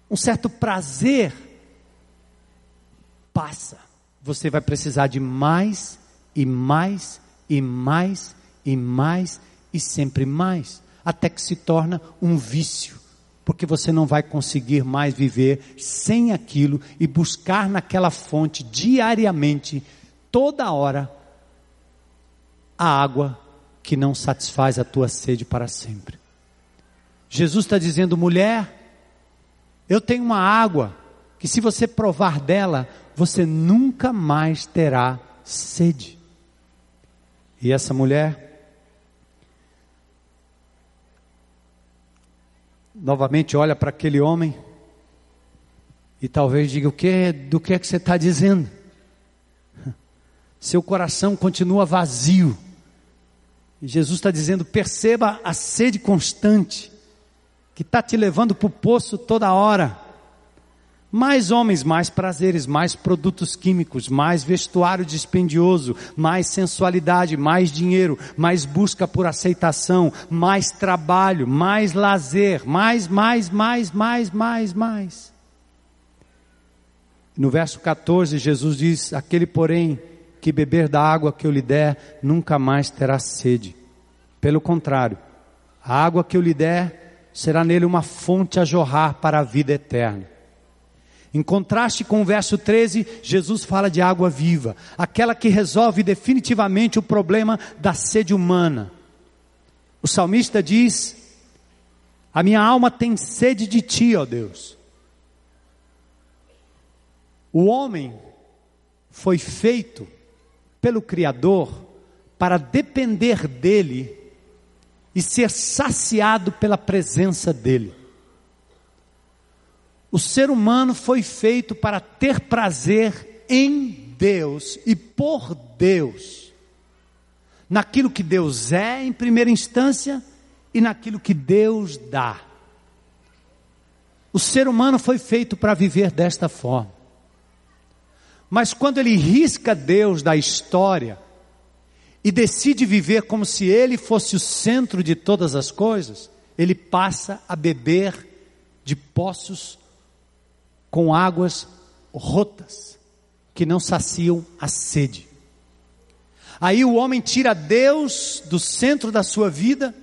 um certo prazer, passa. Você vai precisar de mais e mais e mais e mais e sempre mais, até que se torna um vício, porque você não vai conseguir mais viver sem aquilo e buscar naquela fonte diariamente, toda hora, a água que não satisfaz a tua sede para sempre. Jesus está dizendo, mulher, eu tenho uma água que se você provar dela, você nunca mais terá sede. E essa mulher, novamente olha para aquele homem e talvez diga: o que, do que é que você está dizendo? Seu coração continua vazio. E Jesus está dizendo: perceba a sede constante que está te levando para o poço toda hora. Mais homens, mais prazeres, mais produtos químicos, mais vestuário dispendioso, mais sensualidade, mais dinheiro, mais busca por aceitação, mais trabalho, mais lazer, mais, mais, mais, mais, mais, mais. No verso 14, Jesus diz: Aquele, porém, que beber da água que eu lhe der, nunca mais terá sede. Pelo contrário, a água que eu lhe der será nele uma fonte a jorrar para a vida eterna. Em contraste com o verso 13, Jesus fala de água viva, aquela que resolve definitivamente o problema da sede humana. O salmista diz: A minha alma tem sede de ti, ó Deus. O homem foi feito pelo Criador para depender dele e ser saciado pela presença dele. O ser humano foi feito para ter prazer em Deus e por Deus, naquilo que Deus é em primeira instância e naquilo que Deus dá. O ser humano foi feito para viver desta forma. Mas quando ele risca Deus da história e decide viver como se ele fosse o centro de todas as coisas, ele passa a beber de poços com águas rotas, que não saciam a sede. Aí o homem tira Deus do centro da sua vida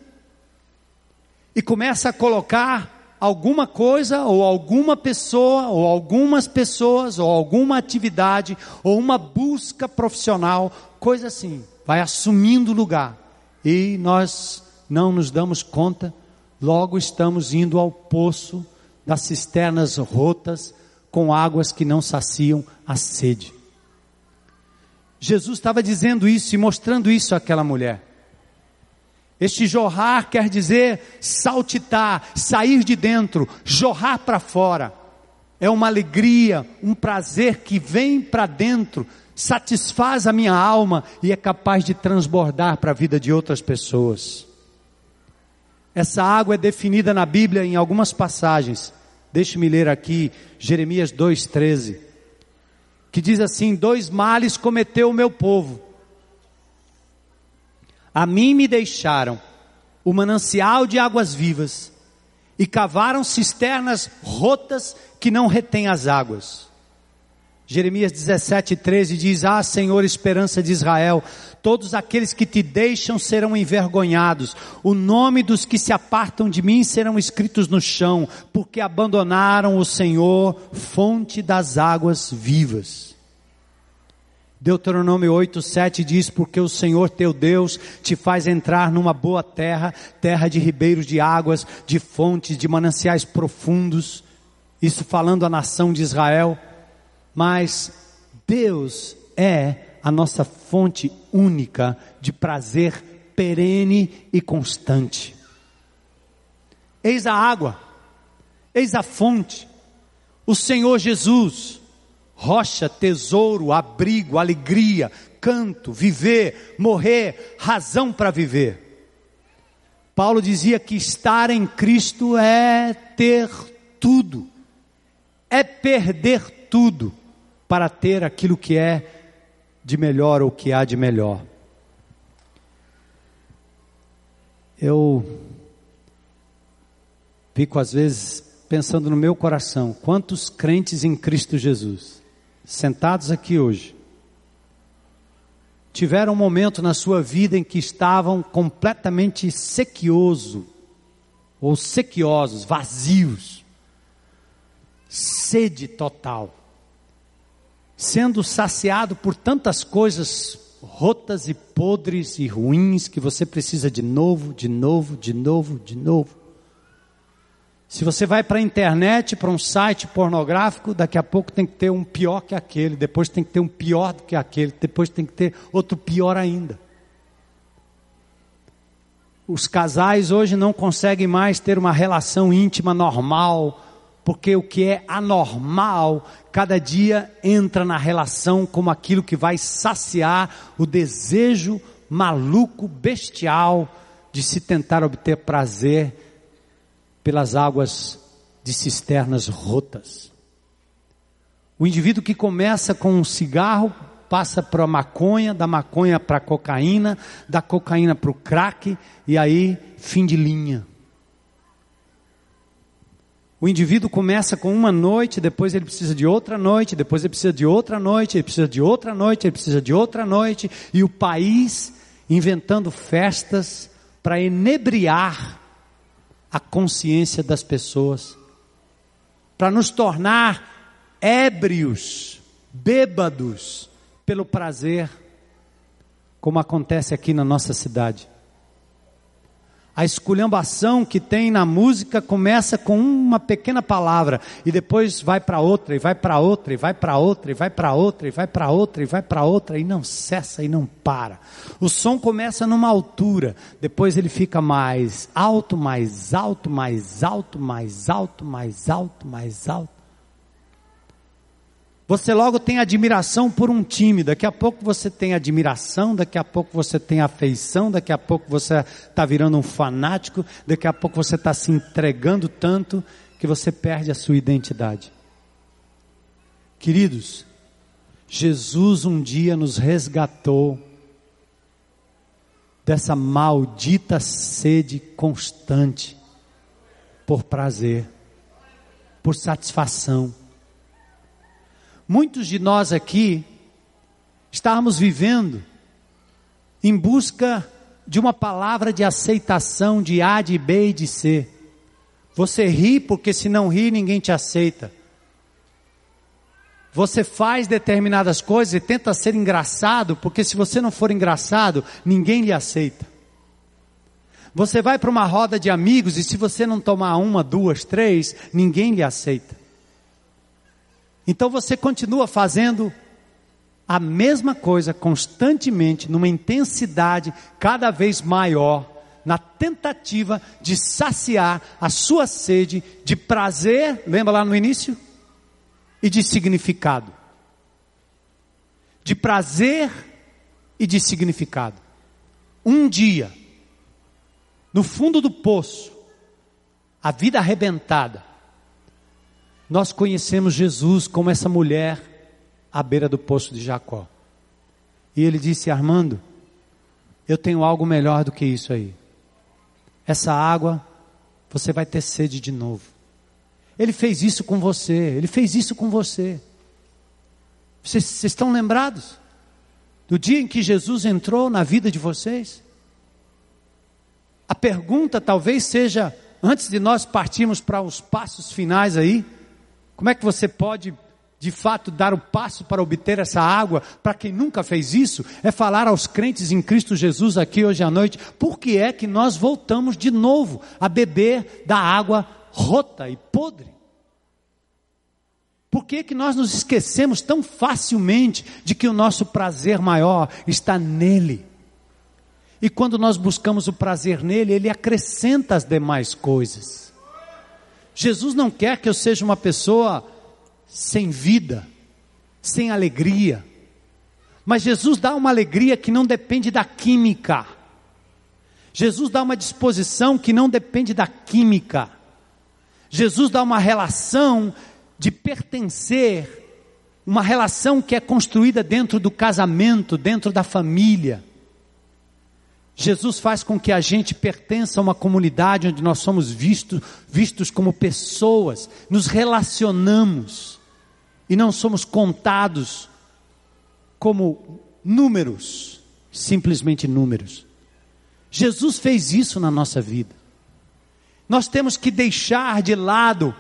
e começa a colocar alguma coisa, ou alguma pessoa, ou algumas pessoas, ou alguma atividade, ou uma busca profissional, coisa assim, vai assumindo lugar. E nós não nos damos conta, logo estamos indo ao poço das cisternas rotas, com águas que não saciam a sede. Jesus estava dizendo isso e mostrando isso àquela mulher. Este jorrar quer dizer saltitar, sair de dentro, jorrar para fora. É uma alegria, um prazer que vem para dentro, satisfaz a minha alma e é capaz de transbordar para a vida de outras pessoas. Essa água é definida na Bíblia em algumas passagens. Deixe-me ler aqui Jeremias 2,13, que diz assim: Dois males cometeu o meu povo a mim me deixaram o manancial de águas vivas e cavaram cisternas rotas que não retêm as águas. Jeremias 17, 13 diz: Ah, Senhor, esperança de Israel, todos aqueles que te deixam serão envergonhados, o nome dos que se apartam de mim serão escritos no chão, porque abandonaram o Senhor, fonte das águas vivas. Deuteronômio 8, 7 diz: Porque o Senhor teu Deus te faz entrar numa boa terra, terra de ribeiros de águas, de fontes, de mananciais profundos. Isso falando a nação de Israel. Mas Deus é a nossa fonte única de prazer perene e constante. Eis a água, eis a fonte, o Senhor Jesus rocha, tesouro, abrigo, alegria, canto, viver, morrer, razão para viver. Paulo dizia que estar em Cristo é ter tudo, é perder tudo para ter aquilo que é de melhor ou que há de melhor. Eu fico às vezes pensando no meu coração, quantos crentes em Cristo Jesus sentados aqui hoje, tiveram um momento na sua vida em que estavam completamente sequioso ou sequiosos, vazios, sede total, sendo saciado por tantas coisas rotas e podres e ruins que você precisa de novo, de novo, de novo, de novo. Se você vai para a internet, para um site pornográfico, daqui a pouco tem que ter um pior que aquele, depois tem que ter um pior do que aquele, depois tem que ter outro pior ainda. Os casais hoje não conseguem mais ter uma relação íntima normal, porque o que é anormal, cada dia entra na relação como aquilo que vai saciar o desejo maluco, bestial de se tentar obter prazer pelas águas de cisternas rotas. O indivíduo que começa com um cigarro passa para a maconha, da maconha para a cocaína, da cocaína para o crack e aí fim de linha. O indivíduo começa com uma noite, depois ele precisa de outra noite, depois ele precisa de outra noite, ele precisa de outra noite, ele precisa de outra noite, e o país inventando festas para enebriar a consciência das pessoas, para nos tornar ébrios, bêbados pelo prazer, como acontece aqui na nossa cidade. A esculhambação que tem na música começa com uma pequena palavra e depois vai para outra, e vai para outra, e vai para outra, e vai para outra, e vai para outra, e vai para outra, e não cessa e não para. O som começa numa altura, depois ele fica mais alto, mais alto, mais alto, mais alto, mais alto, mais alto. Você logo tem admiração por um time, daqui a pouco você tem admiração, daqui a pouco você tem afeição, daqui a pouco você está virando um fanático, daqui a pouco você está se entregando tanto que você perde a sua identidade. Queridos, Jesus um dia nos resgatou dessa maldita sede constante por prazer, por satisfação Muitos de nós aqui estávamos vivendo em busca de uma palavra de aceitação de A, de B e de C. Você ri porque se não ri ninguém te aceita. Você faz determinadas coisas e tenta ser engraçado, porque se você não for engraçado, ninguém lhe aceita. Você vai para uma roda de amigos e se você não tomar uma, duas, três, ninguém lhe aceita. Então você continua fazendo a mesma coisa constantemente, numa intensidade cada vez maior, na tentativa de saciar a sua sede de prazer, lembra lá no início? E de significado. De prazer e de significado. Um dia, no fundo do poço, a vida arrebentada, nós conhecemos Jesus como essa mulher à beira do poço de Jacó. E ele disse: Armando, eu tenho algo melhor do que isso aí. Essa água, você vai ter sede de novo. Ele fez isso com você, ele fez isso com você. Vocês, vocês estão lembrados? Do dia em que Jesus entrou na vida de vocês? A pergunta talvez seja, antes de nós partirmos para os passos finais aí, como é que você pode, de fato, dar o passo para obter essa água? Para quem nunca fez isso, é falar aos crentes em Cristo Jesus aqui hoje à noite, por que é que nós voltamos de novo a beber da água rota e podre? Por que, que nós nos esquecemos tão facilmente de que o nosso prazer maior está nele? E quando nós buscamos o prazer nele, ele acrescenta as demais coisas. Jesus não quer que eu seja uma pessoa sem vida, sem alegria. Mas Jesus dá uma alegria que não depende da química. Jesus dá uma disposição que não depende da química. Jesus dá uma relação de pertencer, uma relação que é construída dentro do casamento, dentro da família. Jesus faz com que a gente pertença a uma comunidade onde nós somos vistos, vistos como pessoas, nos relacionamos e não somos contados como números, simplesmente números. Jesus fez isso na nossa vida. Nós temos que deixar de lado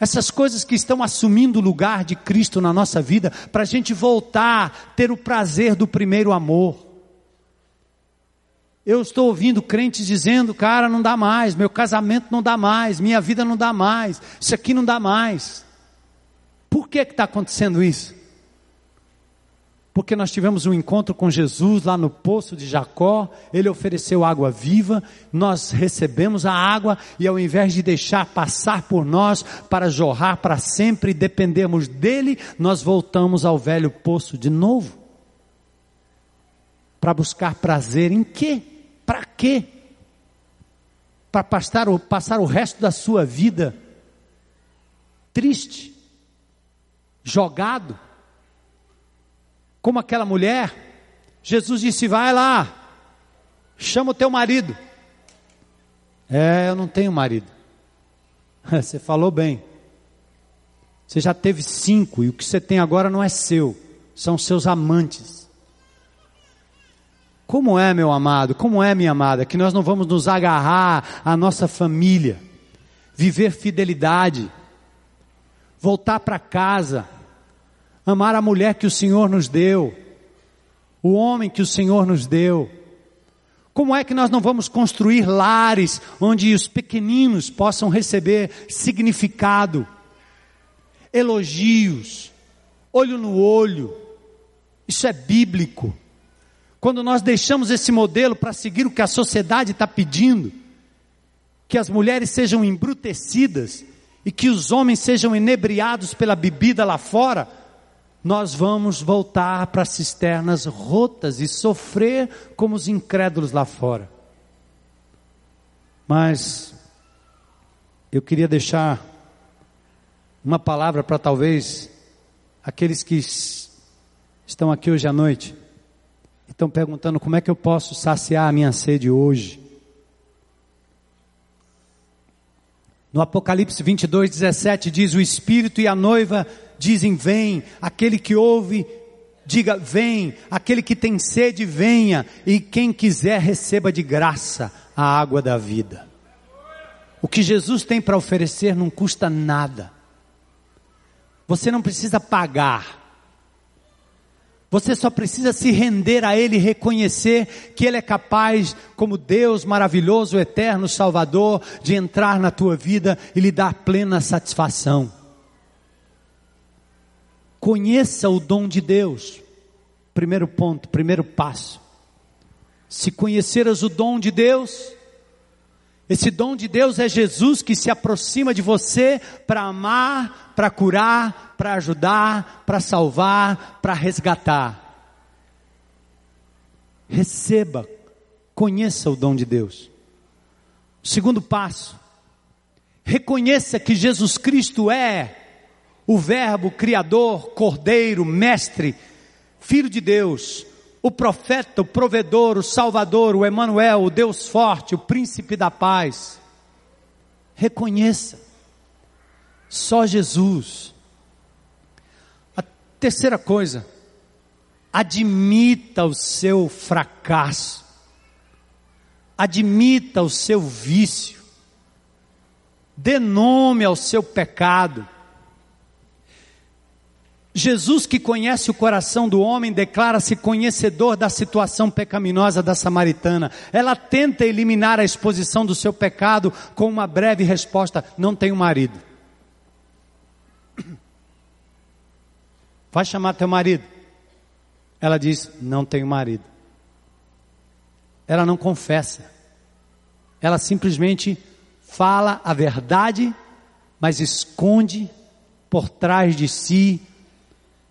essas coisas que estão assumindo o lugar de Cristo na nossa vida, para a gente voltar a ter o prazer do primeiro amor. Eu estou ouvindo crentes dizendo, cara, não dá mais, meu casamento não dá mais, minha vida não dá mais, isso aqui não dá mais. Por que está acontecendo isso? Porque nós tivemos um encontro com Jesus lá no poço de Jacó, ele ofereceu água viva, nós recebemos a água e ao invés de deixar passar por nós para jorrar para sempre e dependermos dele, nós voltamos ao velho poço de novo. Para buscar prazer em quê? Para quê? Para passar passar o resto da sua vida triste, jogado, como aquela mulher. Jesus disse: Vai lá, chama o teu marido. É, eu não tenho marido. Você falou bem. Você já teve cinco e o que você tem agora não é seu, são seus amantes. Como é, meu amado, como é, minha amada, que nós não vamos nos agarrar à nossa família, viver fidelidade, voltar para casa, amar a mulher que o Senhor nos deu, o homem que o Senhor nos deu. Como é que nós não vamos construir lares onde os pequeninos possam receber significado, elogios, olho no olho? Isso é bíblico. Quando nós deixamos esse modelo para seguir o que a sociedade está pedindo, que as mulheres sejam embrutecidas e que os homens sejam inebriados pela bebida lá fora, nós vamos voltar para cisternas rotas e sofrer como os incrédulos lá fora. Mas eu queria deixar uma palavra para talvez aqueles que estão aqui hoje à noite estão perguntando como é que eu posso saciar a minha sede hoje. No Apocalipse 22, 17 diz: O Espírito e a noiva dizem: Vem. Aquele que ouve, diga: Vem. Aquele que tem sede, venha. E quem quiser, receba de graça a água da vida. O que Jesus tem para oferecer não custa nada. Você não precisa pagar. Você só precisa se render a Ele e reconhecer que Ele é capaz, como Deus maravilhoso, eterno, Salvador, de entrar na tua vida e lhe dar plena satisfação. Conheça o dom de Deus. Primeiro ponto, primeiro passo. Se conheceras o dom de Deus, esse dom de Deus é Jesus que se aproxima de você para amar, para curar, para ajudar, para salvar, para resgatar. Receba, conheça o dom de Deus. Segundo passo, reconheça que Jesus Cristo é o Verbo Criador, Cordeiro, Mestre, Filho de Deus, o profeta, o provedor, o Salvador, o Emanuel, o Deus forte, o Príncipe da paz. Reconheça. Só Jesus Terceira coisa, admita o seu fracasso, admita o seu vício, dê nome ao seu pecado. Jesus, que conhece o coração do homem, declara-se conhecedor da situação pecaminosa da samaritana. Ela tenta eliminar a exposição do seu pecado com uma breve resposta: não tenho marido. Vai chamar teu marido. Ela diz: Não tenho marido. Ela não confessa. Ela simplesmente fala a verdade, mas esconde por trás de si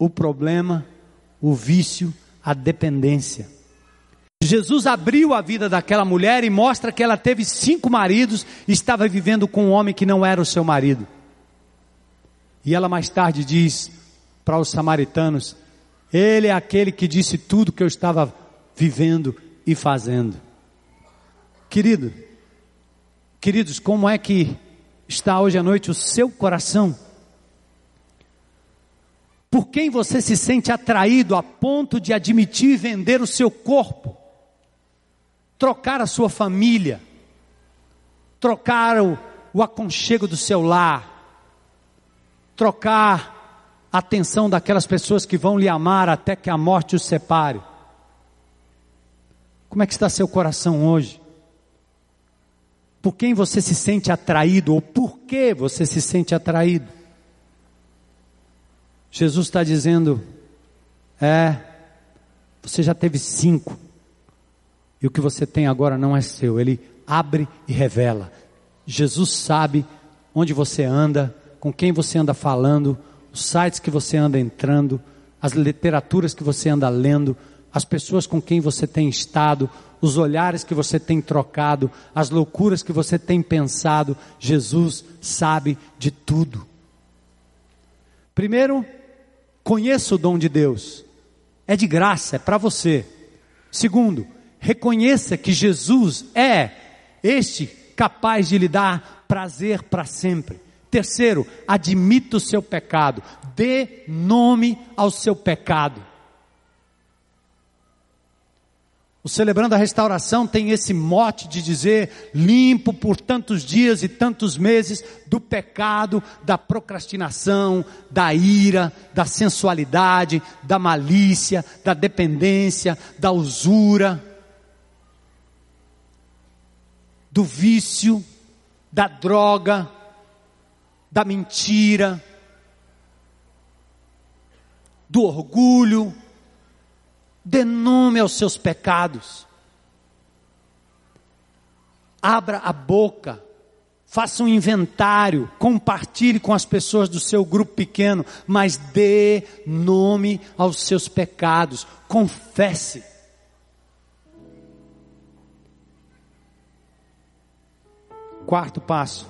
o problema, o vício, a dependência. Jesus abriu a vida daquela mulher e mostra que ela teve cinco maridos e estava vivendo com um homem que não era o seu marido. E ela mais tarde diz: para os samaritanos: Ele é aquele que disse tudo que eu estava vivendo e fazendo. Querido, queridos, como é que está hoje à noite o seu coração? Por quem você se sente atraído a ponto de admitir vender o seu corpo, trocar a sua família, trocar o, o aconchego do seu lar, trocar atenção daquelas pessoas que vão lhe amar até que a morte os separe. Como é que está seu coração hoje? Por quem você se sente atraído ou por que você se sente atraído? Jesus está dizendo: é, você já teve cinco, e o que você tem agora não é seu. Ele abre e revela. Jesus sabe onde você anda, com quem você anda falando, os sites que você anda entrando, as literaturas que você anda lendo, as pessoas com quem você tem estado, os olhares que você tem trocado, as loucuras que você tem pensado. Jesus sabe de tudo. Primeiro, conheça o dom de Deus. É de graça, é para você. Segundo, reconheça que Jesus é este capaz de lhe dar prazer para sempre. Terceiro, admita o seu pecado, dê nome ao seu pecado. O Celebrando a Restauração tem esse mote de dizer: limpo por tantos dias e tantos meses do pecado, da procrastinação, da ira, da sensualidade, da malícia, da dependência, da usura, do vício, da droga, da mentira, do orgulho, dê nome aos seus pecados. Abra a boca, faça um inventário, compartilhe com as pessoas do seu grupo pequeno, mas dê nome aos seus pecados, confesse. Quarto passo.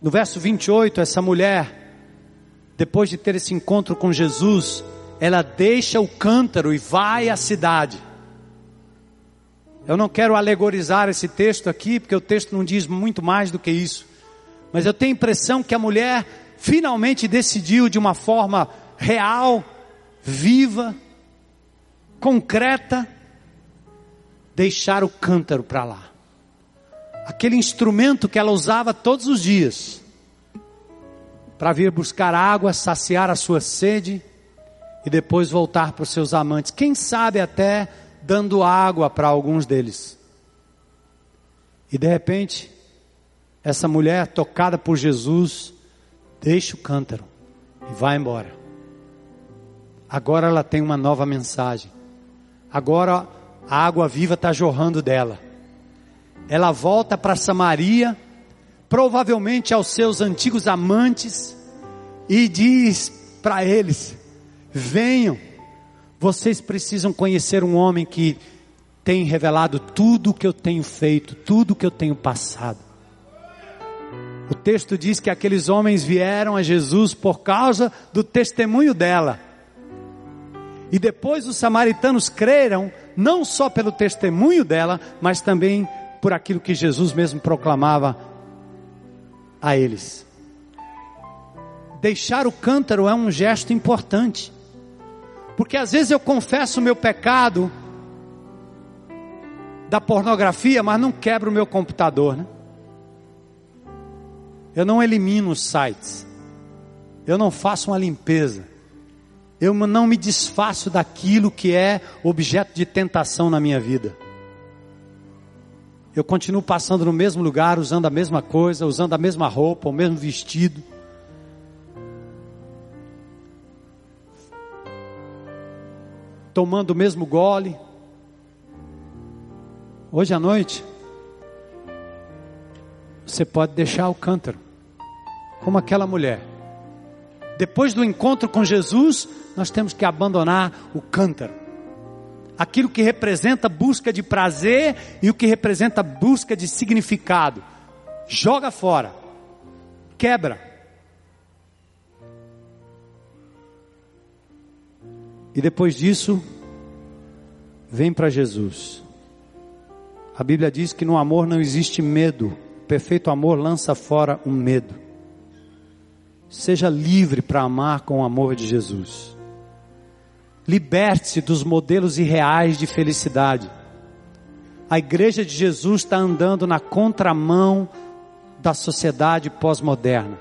No verso 28, essa mulher depois de ter esse encontro com Jesus, ela deixa o cântaro e vai à cidade. Eu não quero alegorizar esse texto aqui, porque o texto não diz muito mais do que isso. Mas eu tenho a impressão que a mulher finalmente decidiu de uma forma real, viva, concreta, deixar o cântaro para lá. Aquele instrumento que ela usava todos os dias para vir buscar água, saciar a sua sede e depois voltar para os seus amantes. Quem sabe até dando água para alguns deles. E de repente, essa mulher tocada por Jesus, deixa o cântaro e vai embora. Agora ela tem uma nova mensagem. Agora a água viva está jorrando dela. Ela volta para Samaria provavelmente aos seus antigos amantes, e diz para eles: venham, vocês precisam conhecer um homem que tem revelado tudo o que eu tenho feito, tudo o que eu tenho passado. O texto diz que aqueles homens vieram a Jesus por causa do testemunho dela. E depois os samaritanos creram, não só pelo testemunho dela, mas também por aquilo que Jesus mesmo proclamava a eles. Deixar o cântaro é um gesto importante, porque às vezes eu confesso o meu pecado da pornografia, mas não quebro o meu computador, né? Eu não elimino os sites, eu não faço uma limpeza, eu não me desfaço daquilo que é objeto de tentação na minha vida eu continuo passando no mesmo lugar, usando a mesma coisa, usando a mesma roupa, o mesmo vestido. Tomando o mesmo gole. Hoje à noite, você pode deixar o cântaro, como aquela mulher. Depois do encontro com Jesus, nós temos que abandonar o cântaro aquilo que representa busca de prazer e o que representa busca de significado. Joga fora, quebra. E depois disso, vem para Jesus. A Bíblia diz que no amor não existe medo, o perfeito amor lança fora o medo. Seja livre para amar com o amor de Jesus. Liberte-se dos modelos irreais de felicidade. A igreja de Jesus está andando na contramão da sociedade pós-moderna.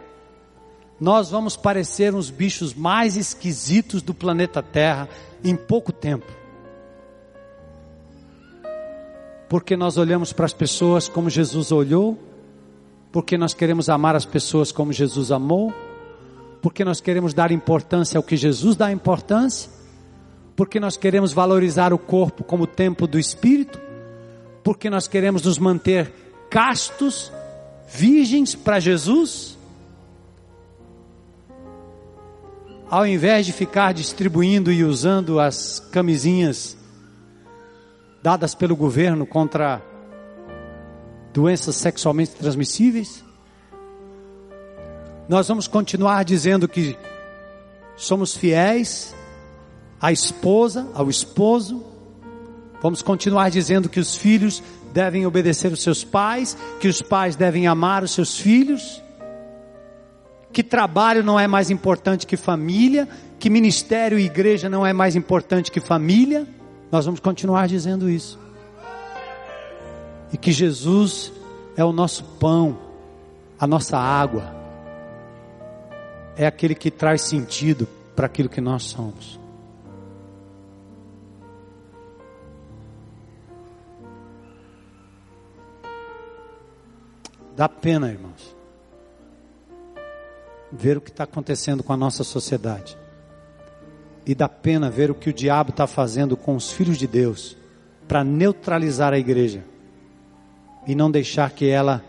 Nós vamos parecer uns bichos mais esquisitos do planeta Terra em pouco tempo. Porque nós olhamos para as pessoas como Jesus olhou, porque nós queremos amar as pessoas como Jesus amou, porque nós queremos dar importância ao que Jesus dá importância, porque nós queremos valorizar o corpo como templo do Espírito, porque nós queremos nos manter castos, virgens para Jesus. Ao invés de ficar distribuindo e usando as camisinhas dadas pelo governo contra doenças sexualmente transmissíveis, nós vamos continuar dizendo que somos fiéis à esposa, ao esposo, vamos continuar dizendo que os filhos devem obedecer os seus pais, que os pais devem amar os seus filhos, que trabalho não é mais importante que família, que ministério e igreja não é mais importante que família. Nós vamos continuar dizendo isso. E que Jesus é o nosso pão, a nossa água, é aquele que traz sentido para aquilo que nós somos. Dá pena, irmãos, ver o que está acontecendo com a nossa sociedade. E dá pena ver o que o diabo está fazendo com os filhos de Deus para neutralizar a igreja e não deixar que ela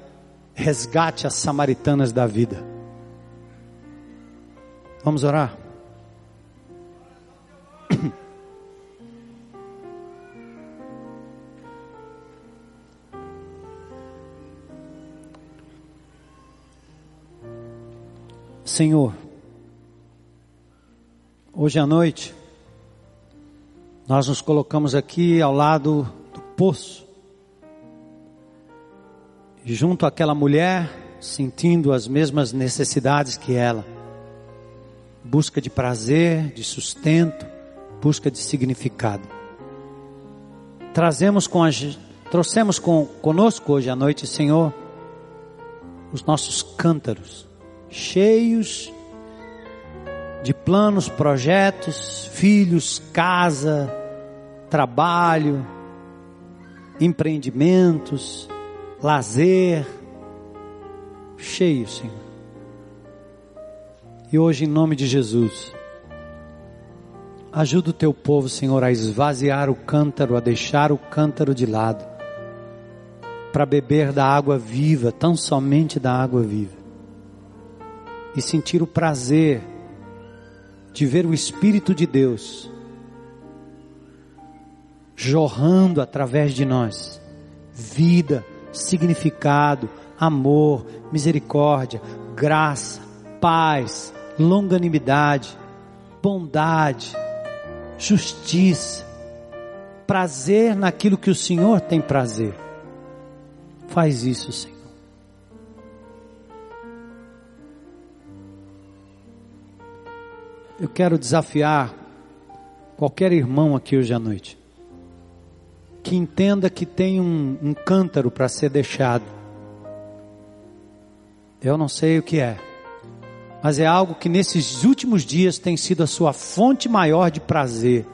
resgate as samaritanas da vida. Vamos orar? Senhor, hoje à noite, nós nos colocamos aqui ao lado do poço, junto àquela mulher, sentindo as mesmas necessidades que ela, busca de prazer, de sustento, busca de significado. Trazemos com a, trouxemos com, conosco hoje à noite, Senhor, os nossos cântaros, cheios de planos, projetos, filhos, casa, trabalho, empreendimentos, lazer, cheios, Senhor. E hoje, em nome de Jesus, ajuda o teu povo, Senhor, a esvaziar o cântaro, a deixar o cântaro de lado, para beber da água viva, tão somente da água viva e sentir o prazer de ver o Espírito de Deus jorrando através de nós vida, significado, amor, misericórdia, graça, paz, longanimidade, bondade, justiça, prazer naquilo que o Senhor tem prazer. Faz isso, Senhor. Eu quero desafiar qualquer irmão aqui hoje à noite que entenda que tem um, um cântaro para ser deixado. Eu não sei o que é, mas é algo que nesses últimos dias tem sido a sua fonte maior de prazer,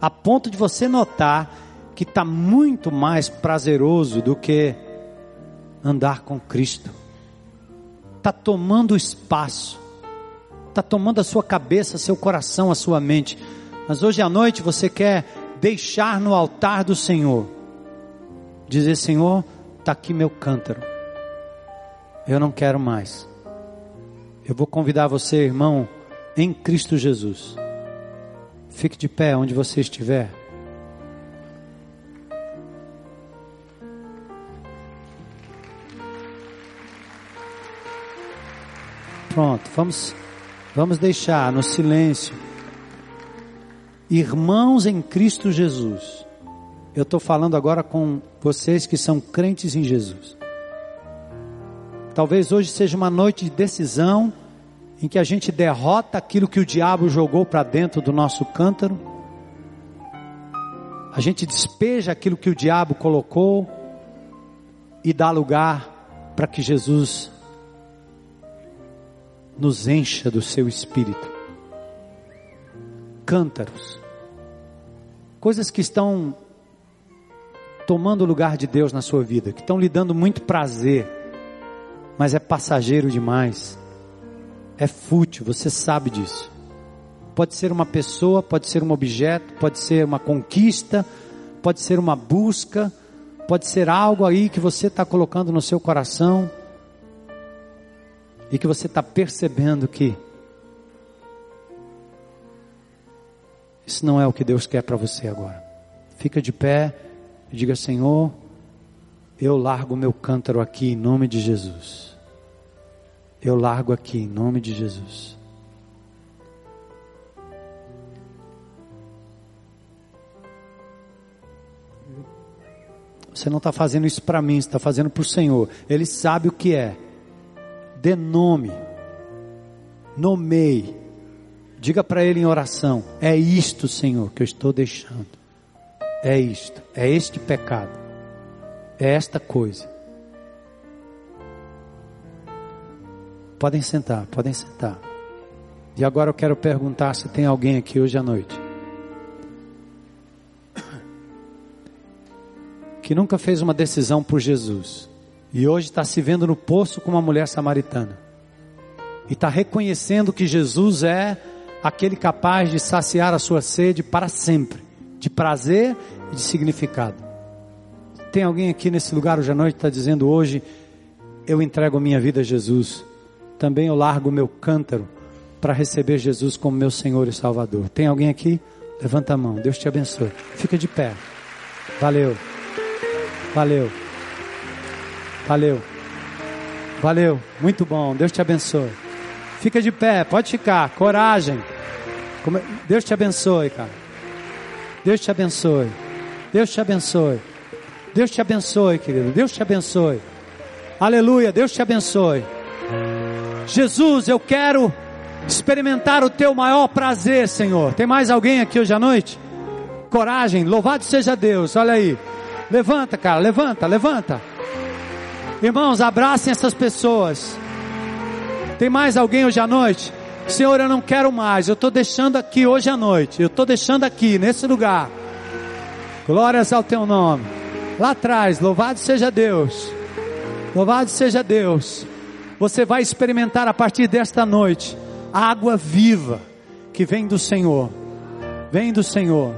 a ponto de você notar que está muito mais prazeroso do que andar com Cristo. Está tomando espaço está tomando a sua cabeça, seu coração, a sua mente. Mas hoje à noite você quer deixar no altar do Senhor, dizer: Senhor, está aqui meu cântaro, eu não quero mais. Eu vou convidar você, irmão, em Cristo Jesus. Fique de pé onde você estiver. Pronto, vamos Vamos deixar no silêncio. Irmãos em Cristo Jesus. Eu estou falando agora com vocês que são crentes em Jesus. Talvez hoje seja uma noite de decisão em que a gente derrota aquilo que o diabo jogou para dentro do nosso cântaro. A gente despeja aquilo que o diabo colocou e dá lugar para que Jesus nos encha do seu espírito. Cântaros, coisas que estão tomando o lugar de Deus na sua vida, que estão lhe dando muito prazer, mas é passageiro demais, é fútil, você sabe disso. Pode ser uma pessoa, pode ser um objeto, pode ser uma conquista, pode ser uma busca, pode ser algo aí que você está colocando no seu coração e que você está percebendo que isso não é o que Deus quer para você agora. Fica de pé e diga: Senhor, eu largo meu cântaro aqui em nome de Jesus. Eu largo aqui em nome de Jesus. Você não está fazendo isso para mim, você está fazendo para o Senhor. Ele sabe o que é. Dê nome. Nomeie. Diga para Ele em oração: É isto, Senhor, que eu estou deixando. É isto. É este pecado. É esta coisa. Podem sentar, podem sentar. E agora eu quero perguntar se tem alguém aqui hoje à noite que nunca fez uma decisão por Jesus e hoje está se vendo no poço com uma mulher samaritana e está reconhecendo que Jesus é aquele capaz de saciar a sua sede para sempre, de prazer e de significado. Tem alguém aqui nesse lugar hoje à noite que está dizendo hoje eu entrego minha vida a Jesus, também eu largo meu cântaro para receber Jesus como meu Senhor e Salvador. Tem alguém aqui? Levanta a mão, Deus te abençoe. Fica de pé. Valeu. Valeu. Valeu. Valeu. Muito bom. Deus te abençoe. Fica de pé, pode ficar. Coragem. Deus te abençoe, cara. Deus te abençoe. Deus te abençoe. Deus te abençoe, querido. Deus te abençoe. Aleluia. Deus te abençoe. Jesus, eu quero experimentar o teu maior prazer, Senhor. Tem mais alguém aqui hoje à noite? Coragem. Louvado seja Deus. Olha aí. Levanta, cara, levanta, levanta. Irmãos, abracem essas pessoas. Tem mais alguém hoje à noite? Senhor, eu não quero mais. Eu estou deixando aqui hoje à noite. Eu estou deixando aqui, nesse lugar. Glórias ao teu nome. Lá atrás, louvado seja Deus. Louvado seja Deus. Você vai experimentar a partir desta noite água viva que vem do Senhor. Vem do Senhor.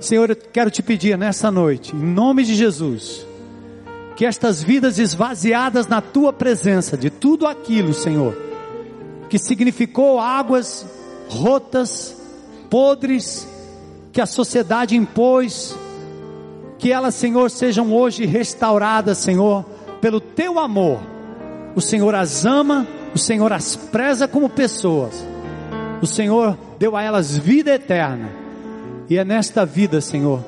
Senhor, eu quero te pedir nessa noite, em nome de Jesus, que estas vidas esvaziadas na tua presença, de tudo aquilo, Senhor, que significou águas rotas, podres, que a sociedade impôs, que elas, Senhor, sejam hoje restauradas, Senhor, pelo teu amor. O Senhor as ama, o Senhor as preza como pessoas. O Senhor deu a elas vida eterna. E é nesta vida, Senhor,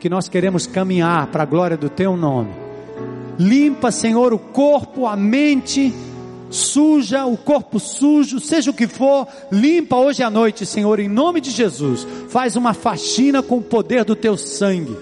que nós queremos caminhar para a glória do Teu nome. Limpa, Senhor, o corpo, a mente, suja, o corpo sujo, seja o que for, limpa hoje à noite, Senhor, em nome de Jesus. Faz uma faxina com o poder do Teu sangue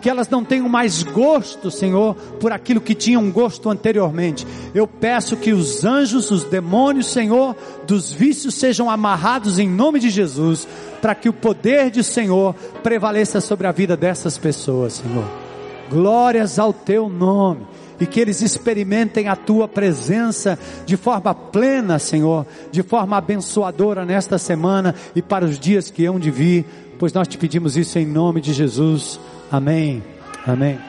que elas não tenham mais gosto, Senhor, por aquilo que tinham gosto anteriormente. Eu peço que os anjos, os demônios, Senhor, dos vícios sejam amarrados em nome de Jesus, para que o poder de Senhor prevaleça sobre a vida dessas pessoas, Senhor. Glórias ao teu nome e que eles experimentem a tua presença de forma plena, Senhor, de forma abençoadora nesta semana e para os dias que hão de vir, pois nós te pedimos isso em nome de Jesus. Amém. Amém.